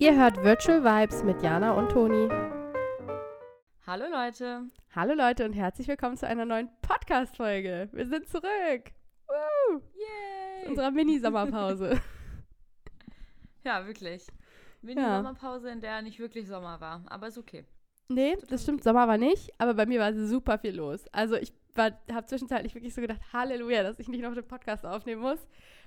Ihr hört Virtual Vibes mit Jana und Toni. Hallo Leute. Hallo Leute und herzlich willkommen zu einer neuen Podcast-Folge. Wir sind zurück. Woo! Yay. Zu unserer Mini-Sommerpause. ja, wirklich. Mini-Sommerpause, in der nicht wirklich Sommer war, aber ist okay. Nee, das stimmt, Sommer war nicht, aber bei mir war super viel los. Also ich habe zwischenzeitlich wirklich so gedacht, Halleluja, dass ich nicht noch den Podcast aufnehmen muss,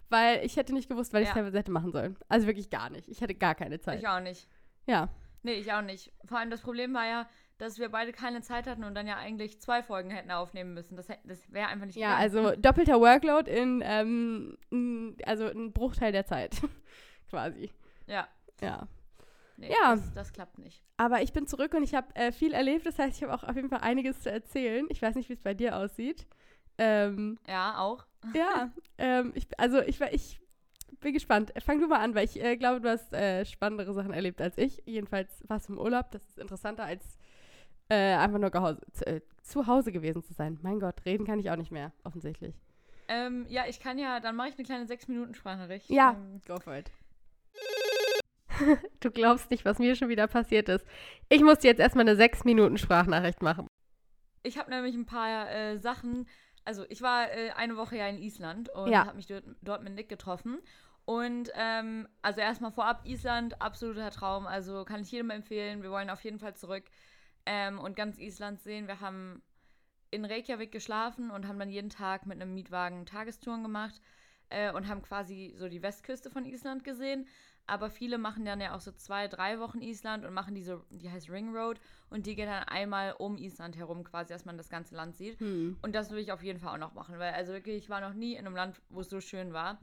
weil ich hätte nicht gewusst, weil ich ja. teilweise hätte machen sollen. Also wirklich gar nicht. Ich hatte gar keine Zeit. Ich auch nicht. Ja. Nee, ich auch nicht. Vor allem das Problem war ja, dass wir beide keine Zeit hatten und dann ja eigentlich zwei Folgen hätten aufnehmen müssen. Das, das wäre einfach nicht Ja, gegangen. also doppelter Workload in, ähm, also ein Bruchteil der Zeit, quasi. Ja. Ja. Nee, ja. Das, das, klappt nicht. Aber ich bin zurück und ich habe äh, viel erlebt. Das heißt, ich habe auch auf jeden Fall einiges zu erzählen. Ich weiß nicht, wie es bei dir aussieht. Ähm, ja, auch. Ja, ähm, ich, also ich, ich bin gespannt. Fang du mal an, weil ich äh, glaube, du hast äh, spannendere Sachen erlebt als ich. Jedenfalls warst du im Urlaub. Das ist interessanter als äh, einfach nur zu, äh, zu, Hause gewesen zu sein. Mein Gott, reden kann ich auch nicht mehr, offensichtlich. Ähm, ja, ich kann ja, dann mache ich eine kleine 6-Minuten-Sprachnachricht. Ja, ähm, go for it. du glaubst nicht, was mir schon wieder passiert ist. Ich musste jetzt erstmal eine 6-Minuten-Sprachnachricht machen. Ich habe nämlich ein paar äh, Sachen. Also, ich war äh, eine Woche ja in Island und ja. habe mich dort, dort, mit Nick getroffen. Und ähm, also erstmal vorab, Island, absoluter Traum. Also kann ich jedem empfehlen. Wir wollen auf jeden Fall zurück ähm, und ganz Island sehen. Wir haben in Reykjavik geschlafen und haben dann jeden Tag mit einem Mietwagen Tagestouren gemacht äh, und haben quasi so die Westküste von Island gesehen. Aber viele machen dann ja auch so zwei, drei Wochen Island und machen diese, die heißt Ring Road und die geht dann einmal um Island herum, quasi, dass man das ganze Land sieht. Hm. Und das will ich auf jeden Fall auch noch machen, weil also wirklich, ich war noch nie in einem Land, wo es so schön war.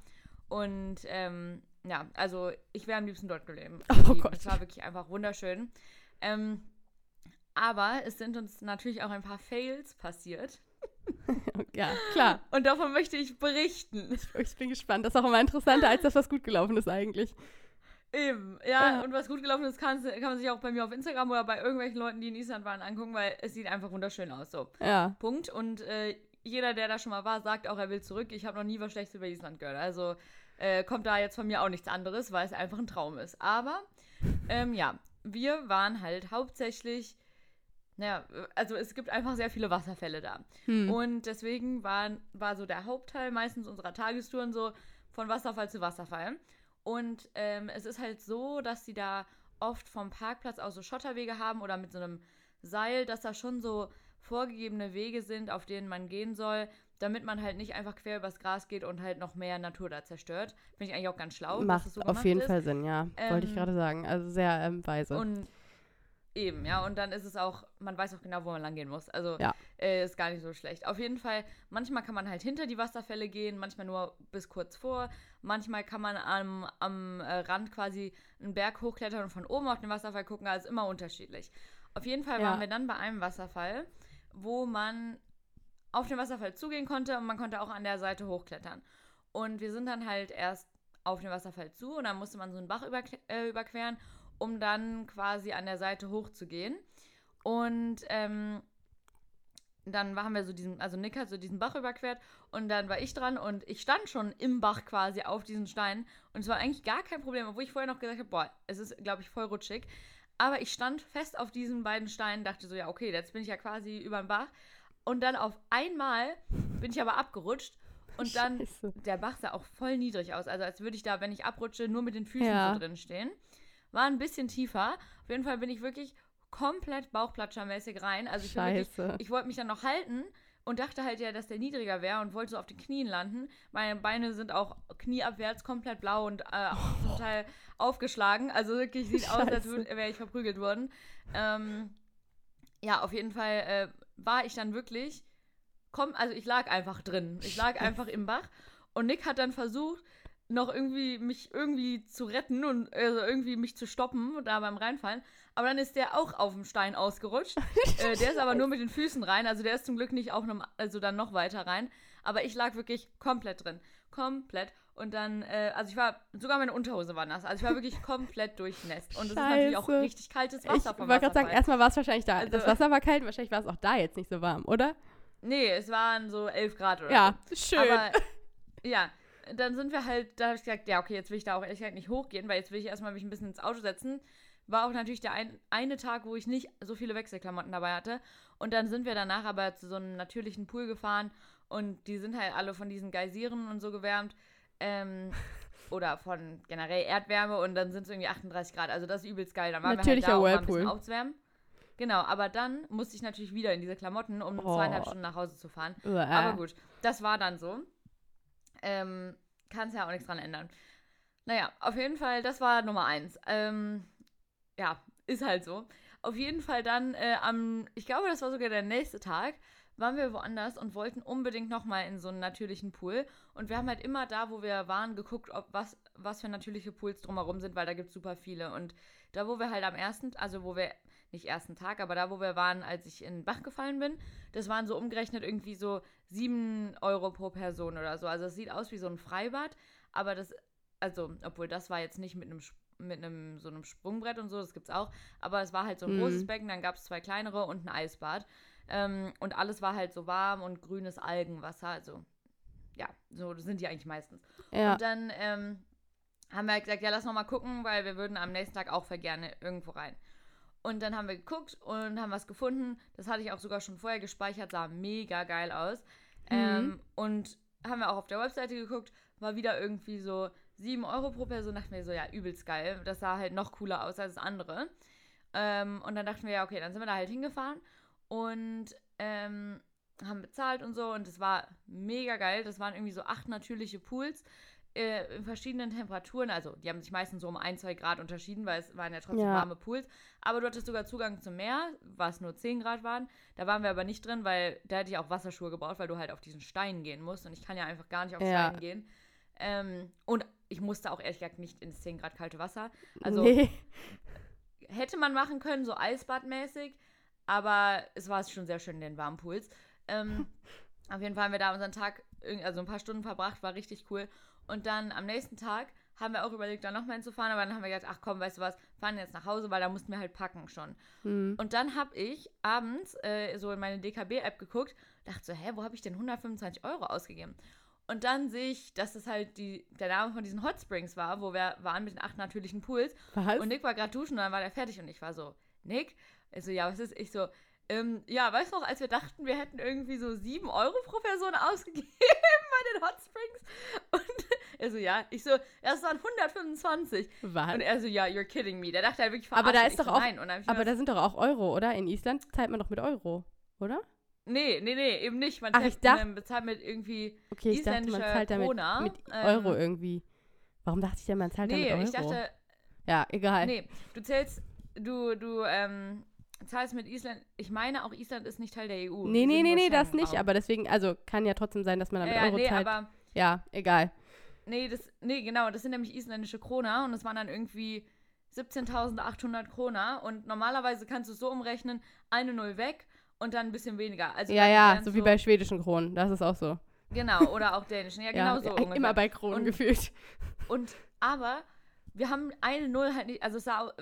Und ähm, ja, also ich wäre am liebsten dort geblieben. Oh Gott. Es war wirklich einfach wunderschön. Ähm, aber es sind uns natürlich auch ein paar Fails passiert. ja, klar. Und davon möchte ich berichten. Ich bin gespannt. Das ist auch immer interessanter, als das, was gut gelaufen ist eigentlich. Eben, ja, ja, und was gut gelaufen ist, kann, kann, man sich auch bei mir auf Instagram oder bei irgendwelchen Leuten, die in Island waren, angucken, weil es sieht einfach wunderschön aus. So. Ja. Punkt. Und äh, jeder, der da schon mal war, sagt auch, er will zurück. Ich habe noch nie was Schlechtes über Island gehört. Also äh, kommt da jetzt von mir auch nichts anderes, weil es einfach ein Traum ist. Aber, ähm, ja, wir waren halt hauptsächlich naja, also es gibt einfach sehr viele Wasserfälle da. Hm. Und deswegen war, war so der Hauptteil meistens unserer Tagestouren so von Wasserfall zu Wasserfall. Und ähm, es ist halt so, dass sie da oft vom Parkplatz aus so Schotterwege haben oder mit so einem Seil, dass da schon so vorgegebene Wege sind, auf denen man gehen soll, damit man halt nicht einfach quer übers Gras geht und halt noch mehr Natur da zerstört. Finde ich eigentlich auch ganz schlau. Macht so auf jeden ist. Fall Sinn, ja. Ähm, Wollte ich ähm, gerade sagen. Also sehr ähm, weise. Und Eben, ja, und dann ist es auch, man weiß auch genau, wo man lang gehen muss. Also ja. äh, ist gar nicht so schlecht. Auf jeden Fall, manchmal kann man halt hinter die Wasserfälle gehen, manchmal nur bis kurz vor. Manchmal kann man am, am äh, Rand quasi einen Berg hochklettern und von oben auf den Wasserfall gucken. Also immer unterschiedlich. Auf jeden Fall ja. waren wir dann bei einem Wasserfall, wo man auf den Wasserfall zugehen konnte und man konnte auch an der Seite hochklettern. Und wir sind dann halt erst auf den Wasserfall zu und dann musste man so einen Bach äh, überqueren um dann quasi an der Seite hochzugehen. Und ähm, dann waren wir so diesen, also Nick hat so diesen Bach überquert und dann war ich dran und ich stand schon im Bach quasi auf diesen Steinen und es war eigentlich gar kein Problem, obwohl ich vorher noch gesagt habe, boah, es ist, glaube ich, voll rutschig. Aber ich stand fest auf diesen beiden Steinen, dachte so, ja, okay, jetzt bin ich ja quasi über den Bach. Und dann auf einmal bin ich aber abgerutscht und dann, Scheiße. der Bach sah auch voll niedrig aus, also als würde ich da, wenn ich abrutsche, nur mit den Füßen ja. so drin stehen war ein bisschen tiefer. Auf jeden Fall bin ich wirklich komplett Bauchplatschermäßig rein. Also ich, ich wollte mich dann noch halten und dachte halt ja, dass der niedriger wäre und wollte so auf den Knien landen. Meine Beine sind auch knieabwärts komplett blau und äh, oh. zum Teil aufgeschlagen. Also wirklich sieht Scheiße. aus, als wäre ich verprügelt worden. Ähm, ja, auf jeden Fall äh, war ich dann wirklich, komm, also ich lag einfach drin. Ich lag einfach im Bach und Nick hat dann versucht, noch irgendwie mich irgendwie zu retten und also irgendwie mich zu stoppen da beim Reinfallen. Aber dann ist der auch auf dem Stein ausgerutscht. äh, der ist aber nur mit den Füßen rein, also der ist zum Glück nicht auch noch, also dann noch weiter rein. Aber ich lag wirklich komplett drin. Komplett. Und dann, äh, also ich war, sogar meine Unterhose war nass. Also ich war wirklich komplett durchnässt. Und es ist natürlich auch richtig kaltes Wasser ich vom Ich wollte gerade sagen, erstmal war es wahrscheinlich da. Also, das Wasser war kalt, wahrscheinlich war es auch da jetzt nicht so warm, oder? Nee, es waren so 11 Grad oder ja, so. schön. Aber, ja, dann sind wir halt, da habe ich gesagt, ja, okay, jetzt will ich da auch ehrlich gesagt nicht hochgehen, weil jetzt will ich erstmal mich ein bisschen ins Auto setzen. War auch natürlich der ein, eine Tag, wo ich nicht so viele Wechselklamotten dabei hatte. Und dann sind wir danach aber zu so einem natürlichen Pool gefahren und die sind halt alle von diesen Geysiren und so gewärmt. Ähm, oder von generell Erdwärme und dann sind es irgendwie 38 Grad. Also das ist übelst geil. Dann waren Natürlicher wir halt da, um mal ein Whirlpool. bisschen aufzuwärmen. Genau, aber dann musste ich natürlich wieder in diese Klamotten, um Oh. zweieinhalb Stunden nach Hause zu fahren. Uah. Aber gut, das war dann so. Ähm, Kannst ja auch nichts dran ändern. Naja, auf jeden Fall, das war Nummer eins. Ähm, ja, ist halt so. Auf jeden Fall dann äh, am, ich glaube, das war sogar der nächste Tag, waren wir woanders und wollten unbedingt nochmal in so einen natürlichen Pool. Und wir haben halt immer da, wo wir waren, geguckt, ob was, was für natürliche Pools drumherum sind, weil da gibt es super viele. Und da, wo wir halt am ersten, also wo wir, nicht ersten Tag, aber da, wo wir waren, als ich in den Bach gefallen bin, das waren so umgerechnet irgendwie so 7 Euro pro Person oder so. Also es sieht aus wie so ein Freibad, aber das, also, obwohl das war jetzt nicht mit einem mit einem so einem Sprungbrett und so, das gibt's auch, aber es war halt so ein Mhm. großes Becken, dann gab es zwei kleinere und ein Eisbad. Ähm, und alles war halt so warm und grünes Algenwasser, also ja, so sind die eigentlich meistens. Ja. Und dann ähm, haben wir halt gesagt, ja, lass noch mal gucken, weil wir würden am nächsten Tag auch voll gerne irgendwo rein. Und dann haben wir geguckt und haben was gefunden. Das hatte ich auch sogar schon vorher gespeichert, sah mega geil aus. Ähm, und haben wir auch auf der Webseite geguckt, war wieder irgendwie so 7 Euro pro Person. Dachten wir so, ja, übelst geil. Das sah halt noch cooler aus als das andere. Ähm, und dann dachten wir, ja, okay, dann sind wir da halt hingefahren und ähm, haben bezahlt und so. Und es war mega geil. Das waren irgendwie so acht natürliche Pools äh, in verschiedenen Temperaturen. Also, die haben sich meistens so um ein, zwei Grad unterschieden, weil es waren ja trotzdem Ja. warme Pools. Aber du hattest sogar Zugang zum Meer, was nur 10 Grad waren. Da waren wir aber nicht drin, weil da hätte ich auch Wasserschuhe gebraucht, weil du halt auf diesen Steinen gehen musst. Und ich kann ja einfach gar nicht auf Ja. Steinen gehen. Ähm, und ich musste auch ehrlich gesagt nicht ins 10 Grad kalte Wasser. Also nee. hätte man machen können, so Eisbadmäßig. Aber es war schon sehr schön in den warmen Pools. Ähm, auf jeden Fall haben wir da unseren Tag, also ein paar Stunden verbracht, war richtig cool. Und dann am nächsten Tag haben wir auch überlegt, da nochmal hinzufahren, aber dann haben wir gedacht, ach komm, weißt du was, fahren jetzt nach Hause, weil da mussten wir halt packen schon. Hm. Und dann habe ich abends äh, so in meine DKB-App geguckt, dachte so, hä, wo habe ich denn 125 Euro ausgegeben? Und dann sehe ich, dass das halt die, der Name von diesen Hot Springs war, wo wir waren mit den acht natürlichen Pools. Was? Und Nick war gerade duschen und dann war der fertig und ich war so, Nick? Ich so, ja, was ist? Ich so, ähm, ja, weißt du noch, als wir dachten, wir hätten irgendwie so 7 Euro pro Person ausgegeben bei den Hot Springs? Und er so, ja. Ich so, das waren 125. Was? Und er so, ja, you're kidding me. Der dachte halt wirklich, Aber da ist Ich doch so, auch- ich Aber da sind doch auch Euro, oder? In Island zahlt man doch mit Euro, oder? Nee, nee, nee, eben nicht. Man Ach, zahlt- ich dacht- man bezahlt mit irgendwie. Okay, ich dachte, man zahlt damit Krona, mit ähm, Euro irgendwie. Warum dachte ich denn, man zahlt Nee, damit ich Euro? dachte, ja, egal. nee, du zählst, du, du, ähm, zahlst mit Island. Ich meine, auch Island ist nicht Teil der EU. nee, nee, nee, nee, das nicht. Schengen-Raum. Aber deswegen, also kann ja trotzdem sein, dass man damit ja, Euro nee, zahlt. aber, ja, egal. Nee, das, nee, genau, das sind nämlich isländische Krona und das waren dann irgendwie 17.800 Krona und normalerweise kannst du es so umrechnen, eine Null weg und dann ein bisschen weniger. Also ja, ja, so wie bei schwedischen Kronen. Das ist auch so. Genau, oder auch dänischen. Ja, genau so ja, ungefähr. immer bei Kronen Und- gefühlt. Und aber wir haben eine Null halt nicht, also sah,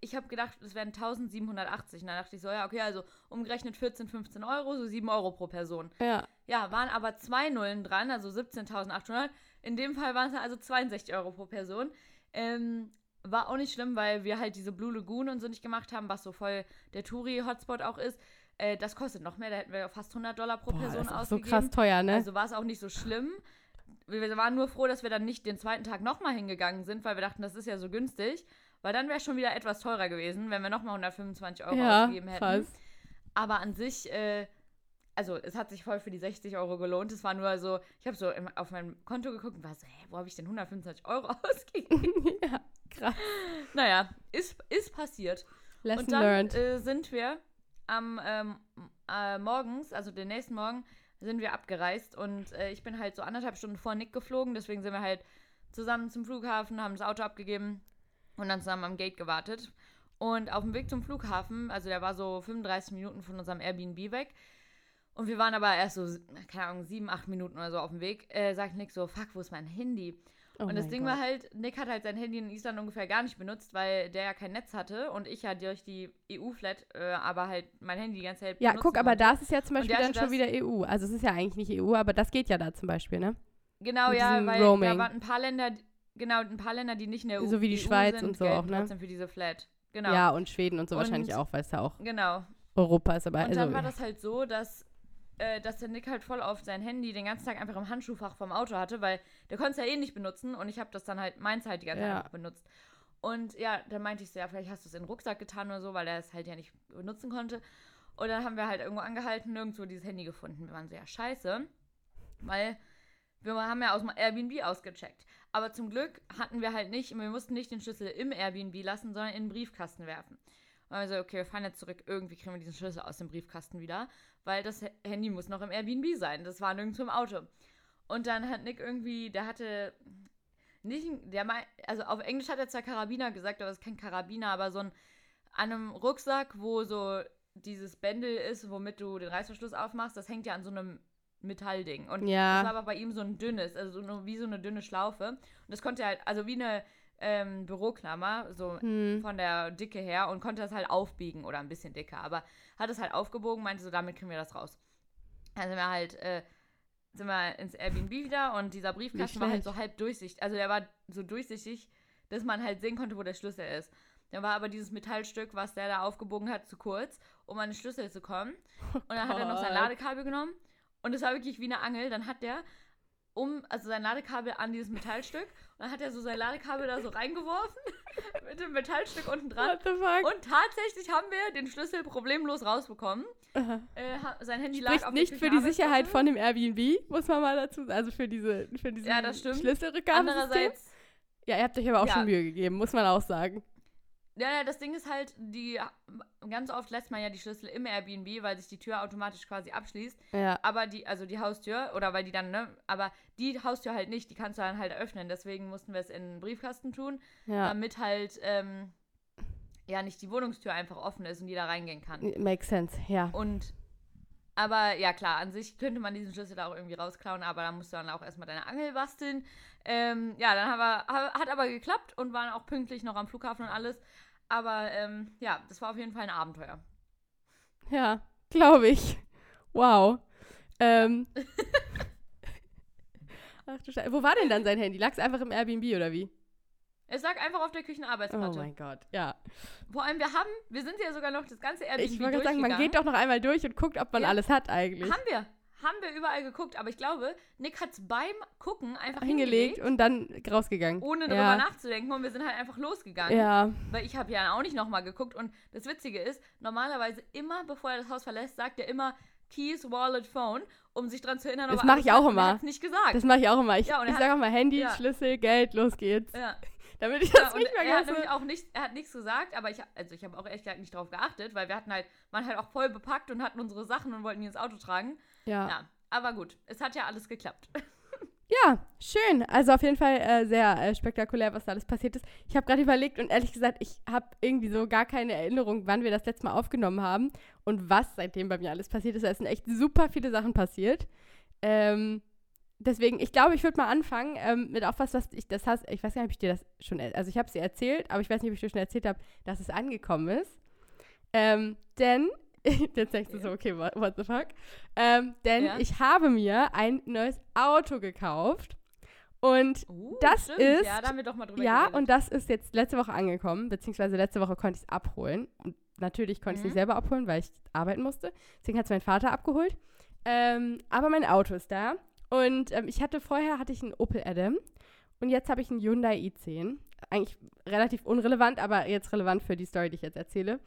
ich habe gedacht, es wären 1780. Und dann dachte ich so, ja, okay, also umgerechnet 14, 15 Euro, so 7 Euro pro Person. Ja, Ja, waren aber zwei Nullen dran, also 17.800. In dem Fall waren es also 62 Euro pro Person. Ähm, war auch nicht schlimm, weil wir halt diese Blue Lagoon und so nicht gemacht haben, was so voll der Touri-Hotspot auch ist. Äh, das kostet noch mehr, da hätten wir fast 100 Dollar pro boah, Person das ist auch so ausgegeben. krass teuer, ne? Also war es auch nicht so schlimm. Wir waren nur froh, dass wir dann nicht den zweiten Tag nochmal hingegangen sind, weil wir dachten, das ist ja so günstig. Weil dann wäre es schon wieder etwas teurer gewesen, wenn wir nochmal 125 Euro ja, ausgegeben hätten. krass. Aber an sich, äh, also es hat sich voll für die 60 Euro gelohnt. Es war nur so, ich habe so im, auf mein Konto geguckt und war so, hä, wo habe ich denn 125 Euro ausgegeben? ja, krass. naja, ist, ist passiert. Lesson und dann learned. äh, sind wir am ähm, äh, morgens, also den nächsten Morgen, sind wir abgereist und äh, ich bin halt so anderthalb Stunden vor Nick geflogen, deswegen sind wir halt zusammen zum Flughafen, haben das Auto abgegeben und dann zusammen am Gate gewartet. Und auf dem Weg zum Flughafen, also der war so 35 Minuten von unserem Airbnb weg. Und wir waren aber erst so, keine Ahnung, sieben, acht Minuten oder so auf dem Weg. Äh, sagt Nick so, fuck, wo ist mein Handy? oh und das Ding Gott. war halt, Nick hat halt sein Handy in Island ungefähr gar nicht benutzt, weil der ja kein Netz hatte und ich ja durch die EU-Flat, äh, aber halt mein Handy die ganze Zeit Ja, guck, aber konnte. das ist ja zum Beispiel dann schon wieder EU. Also es ist ja eigentlich nicht EU, aber das geht ja da zum Beispiel, ne? Genau, Mit ja, weil Roaming. da waren ein paar Länder, genau, ein paar Länder, die nicht in der So wie die EU Schweiz sind, und so auch, ne? trotzdem für diese Flat. Genau. Ja, und Schweden und so Und- wahrscheinlich auch, weil es ja auch Genau. Europa ist. Aber Und also, dann war das halt so, dass, äh, dass der Nick halt voll auf sein Handy den ganzen Tag einfach im Handschuhfach vom Auto hatte, weil der konnte es ja eh nicht benutzen und ich habe das dann halt, meins halt die ganze Zeit Ja. einfach benutzt. Und ja, dann meinte ich so, ja, vielleicht hast du es in den Rucksack getan oder so, weil er es halt ja nicht benutzen konnte. Und dann haben wir halt irgendwo angehalten, nirgendwo dieses Handy gefunden. Wir waren so, ja, scheiße. Weil wir haben ja aus dem Airbnb ausgecheckt. Aber zum Glück hatten wir halt nicht, wir mussten nicht den Schlüssel im Airbnb lassen, sondern in den Briefkasten werfen. Und wir so, okay, wir fahren jetzt zurück, irgendwie kriegen wir diesen Schlüssel aus dem Briefkasten wieder, weil das Handy muss noch im Airbnb sein. Das war nirgendwo im Auto. Und dann hat Nick irgendwie, der hatte nicht, der mei- also auf Englisch hat er zwar Karabiner gesagt, aber es ist kein Karabiner, aber so ein, an einem Rucksack, wo so dieses Bändel ist, womit du den Reißverschluss aufmachst, das hängt ja an so einem Metallding. Und Ja. das war aber bei ihm so ein dünnes, also so eine, wie so eine dünne Schlaufe. Und das konnte er halt, also wie eine ähm, Büroklammer, so hm, von der Dicke her und konnte das halt aufbiegen oder ein bisschen dicker, aber hat es halt aufgebogen, meinte so, damit kriegen wir das raus. Dann sind wir halt, äh, sind wir ins Airbnb wieder und dieser Briefkasten war halt so halb durchsichtig, also der war so durchsichtig, dass man halt sehen konnte, wo der Schlüssel ist. Dann war aber dieses Metallstück, was der da aufgebogen hat, zu kurz, um an den Schlüssel zu kommen. Und dann hat er noch sein Gott. Ladekabel genommen und es war wirklich wie eine Angel. Dann hat der um, also sein Ladekabel an dieses Metallstück und dann hat er so sein Ladekabel da so reingeworfen mit dem Metallstück unten dran. What the fuck? Und tatsächlich haben wir den Schlüssel problemlos rausbekommen. Äh, sein Handy lag Spricht auf nicht für die Sicherheit von dem Airbnb, muss man mal dazu sagen. Also für diese, für diesen Ja, das stimmt. Schlüsselrückgabesystem. Andererseits, Ja, ihr habt euch aber auch Ja. schon Mühe gegeben, muss man auch sagen. Ja, das Ding ist halt, die ganz oft lässt man ja die Schlüssel im Airbnb, weil sich die Tür automatisch quasi abschließt. Ja. Aber die, also die Haustür, oder weil die dann, ne, aber die Haustür halt nicht, die kannst du dann halt öffnen. Deswegen mussten wir es in den Briefkasten tun, Ja. damit halt, ähm, ja, nicht die Wohnungstür einfach offen ist und jeder reingehen kann. Makes sense, ja. Und, aber ja, klar, an sich könnte man diesen Schlüssel da auch irgendwie rausklauen, aber da musst du dann auch erstmal deine Angel basteln. Ähm, ja, dann haben wir, ha- hat aber geklappt und waren auch pünktlich noch am Flughafen und alles. Aber ähm, ja, das war auf jeden Fall ein Abenteuer. Ja, glaube ich. Wow. Ähm. Ach du Scheiße. Wo war denn dann sein Handy? Lag es einfach im Airbnb oder wie? Es lag einfach auf der Oh Küchenarbeitsplatte. mein Gott, ja. Vor allem, wir haben, wir sind ja sogar noch das ganze Airbnb Ich wollte sagen, man geht doch noch einmal durch und guckt, ob man Ja. alles hat eigentlich. Haben wir. Haben wir überall geguckt, aber ich glaube, Nick hat es beim Gucken einfach Hingelegt hingelegt, und dann rausgegangen. ohne darüber ja. nachzudenken und wir sind halt einfach losgegangen. Ja, Weil ich habe ja auch nicht nochmal geguckt und das Witzige ist, normalerweise immer, bevor er das Haus verlässt, sagt er immer Keys, Wallet, Phone, um sich dran zu erinnern. Das aber mach alles ich auch er immer. nicht gesagt. das mache ich auch immer. Ich, Ja, ich sage auch mal Handy, ja. Schlüssel, Geld, los geht's. ja. Damit ich Ja, das und nicht er hat vergesse. nämlich auch nicht, er hat nichts gesagt, aber ich, also ich habe auch echt nicht drauf geachtet, weil wir hatten halt, waren halt auch voll bepackt und hatten unsere Sachen und wollten die ins Auto tragen. Ja. Ja, aber gut, es hat ja alles geklappt. Ja, schön. Also auf jeden Fall äh, sehr äh, spektakulär, was da alles passiert ist. Ich habe gerade überlegt und ehrlich gesagt, ich habe irgendwie so gar keine Erinnerung, wann wir das letzte Mal aufgenommen haben und was seitdem bei mir alles passiert ist. Es sind echt super viele Sachen passiert. Ähm, deswegen, ich glaube, ich würde mal anfangen ähm, mit auch was, was ich das hast. Ich weiß gar nicht, ob ich dir das schon, also ich habe es dir erzählt, aber ich weiß nicht, ob ich dir schon erzählt habe, dass es angekommen ist. Ähm, denn Jetzt denkst du so, okay, what, what the fuck? Ähm, denn Ja. ich habe mir ein neues Auto gekauft. Und Uh, Das stimmt. ist- Ja, da haben wir doch mal drüber ja, geredet. und das ist jetzt letzte Woche angekommen, beziehungsweise letzte Woche konnte ich es abholen. Und natürlich konnte ich es Mhm. nicht selber abholen, weil ich arbeiten musste. Deswegen hat es mein Vater abgeholt. Ähm, aber mein Auto ist da. Und ähm, ich hatte vorher hatte ich einen Opel Adam und jetzt habe ich einen Hyundai i10. Eigentlich relativ unrelevant, aber jetzt relevant für die Story, die ich jetzt erzähle.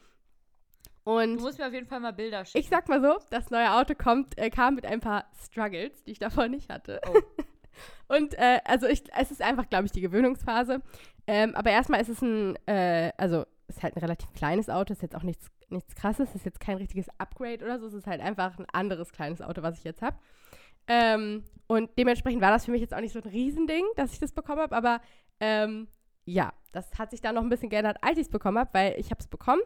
Und Du musst mir auf jeden Fall mal Bilder schicken. ich sag mal so, das neue Auto kommt, äh, kam mit ein paar Struggles, die ich davor nicht hatte. Oh. Und äh, also ich, es ist einfach, glaube ich, die Gewöhnungsphase. Ähm, aber erstmal ist es ein, äh, also es ist halt ein relativ kleines Auto, ist jetzt auch nichts, nichts krasses, ist jetzt kein richtiges Upgrade oder so, es ist halt einfach ein anderes kleines Auto, was ich jetzt habe. Ähm, und dementsprechend war das für mich jetzt auch nicht so ein Riesending, dass ich das bekommen habe, aber ähm, ja, das hat sich dann noch ein bisschen geändert, als ich es bekommen habe, weil ich habe es bekommen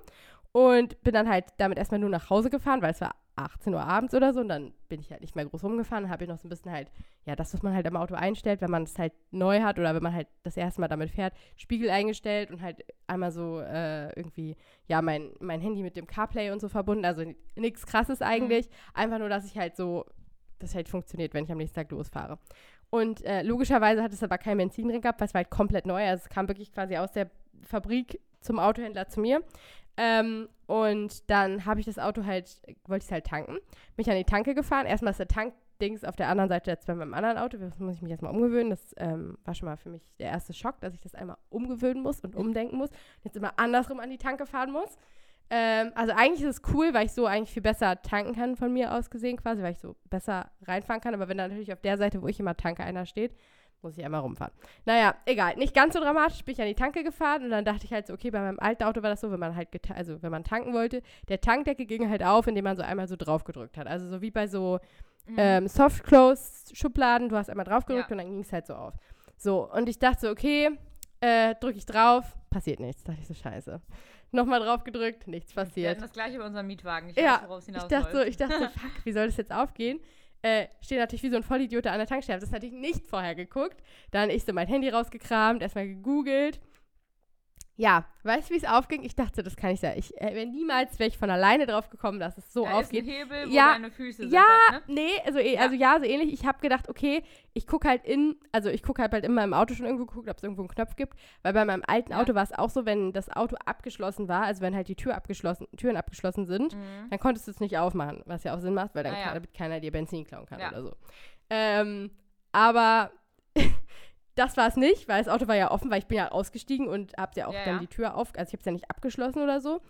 und bin dann halt damit erstmal nur nach Hause gefahren, weil es war 18 Uhr abends oder so und dann bin ich halt nicht mehr groß rumgefahren, habe ich noch so ein bisschen halt, ja, das, was man halt am Auto einstellt, wenn man es halt neu hat oder wenn man halt das erste Mal damit fährt, Spiegel eingestellt und halt einmal so äh, irgendwie, ja, mein, mein Handy mit dem CarPlay und so verbunden, also nichts krasses eigentlich, einfach nur, dass ich halt so, das halt funktioniert, wenn ich am nächsten Tag losfahre. Und äh, logischerweise hat es aber kein Benzin drin gehabt, weil es war halt komplett neu. Also es kam wirklich quasi aus der Fabrik zum Autohändler zu mir. Ähm, und dann habe ich das Auto halt, wollte ich es halt tanken. Mich an die Tanke gefahren. Erstmal ist der Tankdings auf der anderen Seite jetzt bei meinem anderen Auto. Das muss ich mich erstmal umgewöhnen. Das ähm, war schon mal für mich der erste Schock, dass ich das einmal umgewöhnen muss und umdenken muss. Jetzt immer andersrum an die Tanke fahren muss. Ähm, also eigentlich ist es cool, weil ich so eigentlich viel besser tanken kann von mir aus gesehen quasi, weil ich so besser reinfahren kann. Aber wenn dann natürlich auf der Seite, wo ich immer tanke, einer steht, muss ich einmal rumfahren. Naja, egal. Nicht ganz so dramatisch. Bin ich an die Tanke gefahren und dann dachte ich halt so, okay, bei meinem alten Auto war das so, wenn man halt, also wenn man tanken wollte, der Tankdeckel ging halt auf, indem man so einmal so drauf gedrückt hat. Also so wie bei so mhm. ähm, Soft-Close-Schubladen. Du hast einmal drauf gedrückt ja. und dann ging es halt so auf. So, und ich dachte so, okay, äh, drücke ich drauf, passiert nichts. Dachte ich so, scheiße. Nochmal drauf gedrückt, nichts passiert. Wir hatten das gleiche bei unserem Mietwagen. Ich ja, weiß, worauf es hinaus ich dachte, so, ich dachte so, fuck, wie soll das jetzt aufgehen? Äh, stehe natürlich wie so ein Vollidiot an der Tankstelle. Das hatte ich nicht vorher geguckt. Dann ich so mein Handy rausgekramt, erstmal gegoogelt ja, weißt du, wie es aufging? Ich dachte, das kann ich ja. Ich äh, niemals wäre ich von alleine drauf gekommen, dass es so da aufgeht. Ist ein Hebel, wo ja, deine Füße ja, sind. Halt, ne? nee, also, ja. also ja, so ähnlich. Ich habe gedacht, okay, ich gucke halt in, also ich gucke halt, halt immer im Auto schon irgendwo geguckt, ob es irgendwo einen Knopf gibt. Weil bei meinem alten ja. Auto war es auch so, wenn das Auto abgeschlossen war, also wenn halt die Tür abgeschlossen, Türen abgeschlossen sind, mhm. dann konntest du es nicht aufmachen, was ja auch Sinn macht, weil dann ah, kann, keiner dir Benzin klauen kann oder so. Ähm, aber Das war es nicht, weil das Auto war ja offen, weil ich bin ja ausgestiegen und habe ja auch ja, dann ja. die Tür auf, also ich habe es ja nicht abgeschlossen oder so.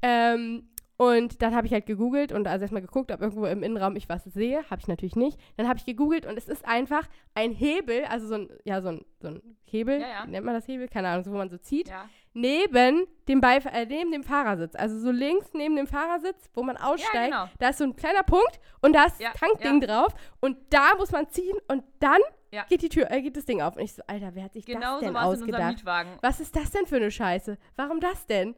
Ähm, und dann habe ich halt gegoogelt und also erstmal geguckt, ob irgendwo im Innenraum ich was sehe. Habe ich natürlich nicht. Dann habe ich gegoogelt und es ist einfach ein Hebel, also so ein, ja, so ein, so ein Hebel, ja, ja. nennt man das Hebel? Keine Ahnung, so, wo man so zieht. Ja. Neben dem Beif äh, neben dem Fahrersitz. Also so links neben dem Fahrersitz, wo man aussteigt. Genau. Da ist so ein kleiner Punkt und da ist Tankding drauf. Und da muss man ziehen und dann ja. geht die Tür, äh, geht das Ding auf. Und ich so, Alter, wer hat sich genau das denn so ausgedacht? Was ist das denn für eine Scheiße? Warum das denn?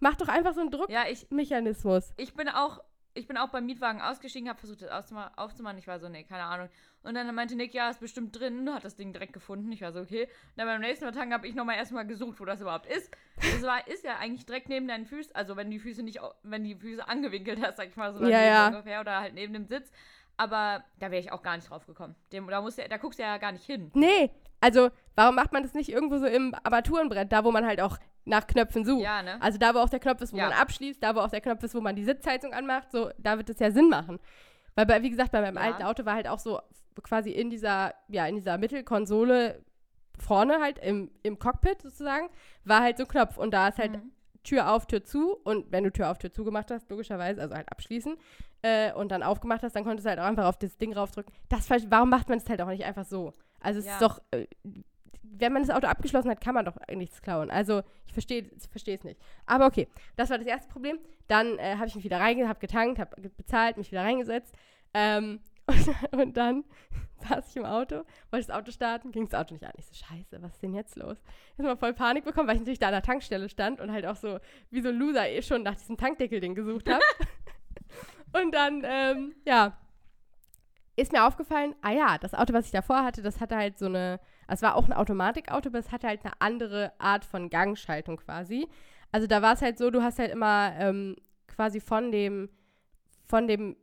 Mach doch einfach so einen Druckmechanismus. Ja, ich, ich bin auch, ich bin auch beim Mietwagen ausgestiegen, habe versucht, das aufzumachen. Ich war so, nee, keine Ahnung. Und dann meinte Nick, ja, ist bestimmt drin, hat das Ding direkt gefunden. Ich war so, okay. Und dann beim nächsten Mal habe ich nochmal erstmal gesucht, wo das überhaupt ist. Es war, ist ja eigentlich direkt neben deinen Füßen, also wenn die Füße nicht, wenn die Füße angewinkelt hast, sag ich mal so, ja, ja. ungefähr, oder halt neben dem Sitz. Aber da wäre ich auch gar nicht drauf gekommen. Dem, da, musst du, da guckst du ja gar nicht hin. Nee, also warum macht man das nicht irgendwo so im Armaturenbrett, da wo man halt auch nach Knöpfen sucht? Ja, ne? Also da, wo auch der Knopf ist, wo ja. man abschließt, da, wo auch der Knopf ist, wo man die Sitzheizung anmacht, so, da wird es ja Sinn machen. Weil, bei, wie gesagt, bei meinem ja. alten Auto war halt auch so quasi in dieser, ja, in dieser Mittelkonsole vorne halt im, im Cockpit sozusagen, war halt so ein Knopf und da ist halt mhm. Tür auf, Tür zu und wenn du Tür auf, Tür zu gemacht hast, logischerweise, also halt abschließen äh, und dann aufgemacht hast, dann konntest du halt auch einfach auf das Ding raufdrücken. Das, warum macht man es halt auch nicht einfach so? Also es ja. ist doch, äh, wenn man das Auto abgeschlossen hat, kann man doch nichts klauen. Also ich verstehe es nicht. Aber okay, das war das erste Problem. Dann äh, habe ich mich wieder reingesetzt, habe getankt, habe bezahlt, mich wieder reingesetzt. Ähm, und, und, dann saß ich im Auto, wollte das Auto starten, ging das Auto nicht an. Ich so, scheiße, was ist denn jetzt los? Ich habe voll Panik bekommen, weil ich natürlich da an der Tankstelle stand und halt auch so wie so ein Loser eh schon nach diesem Tankdeckel-Ding gesucht habe. und dann, ähm, ja, ist mir aufgefallen, ah ja, das Auto, was ich davor hatte, das hatte halt so eine, es war auch ein Automatikauto, aber es hatte halt eine andere Art von Gangschaltung quasi. Also da war es halt so, du hast halt immer ähm, quasi von dem, von dem,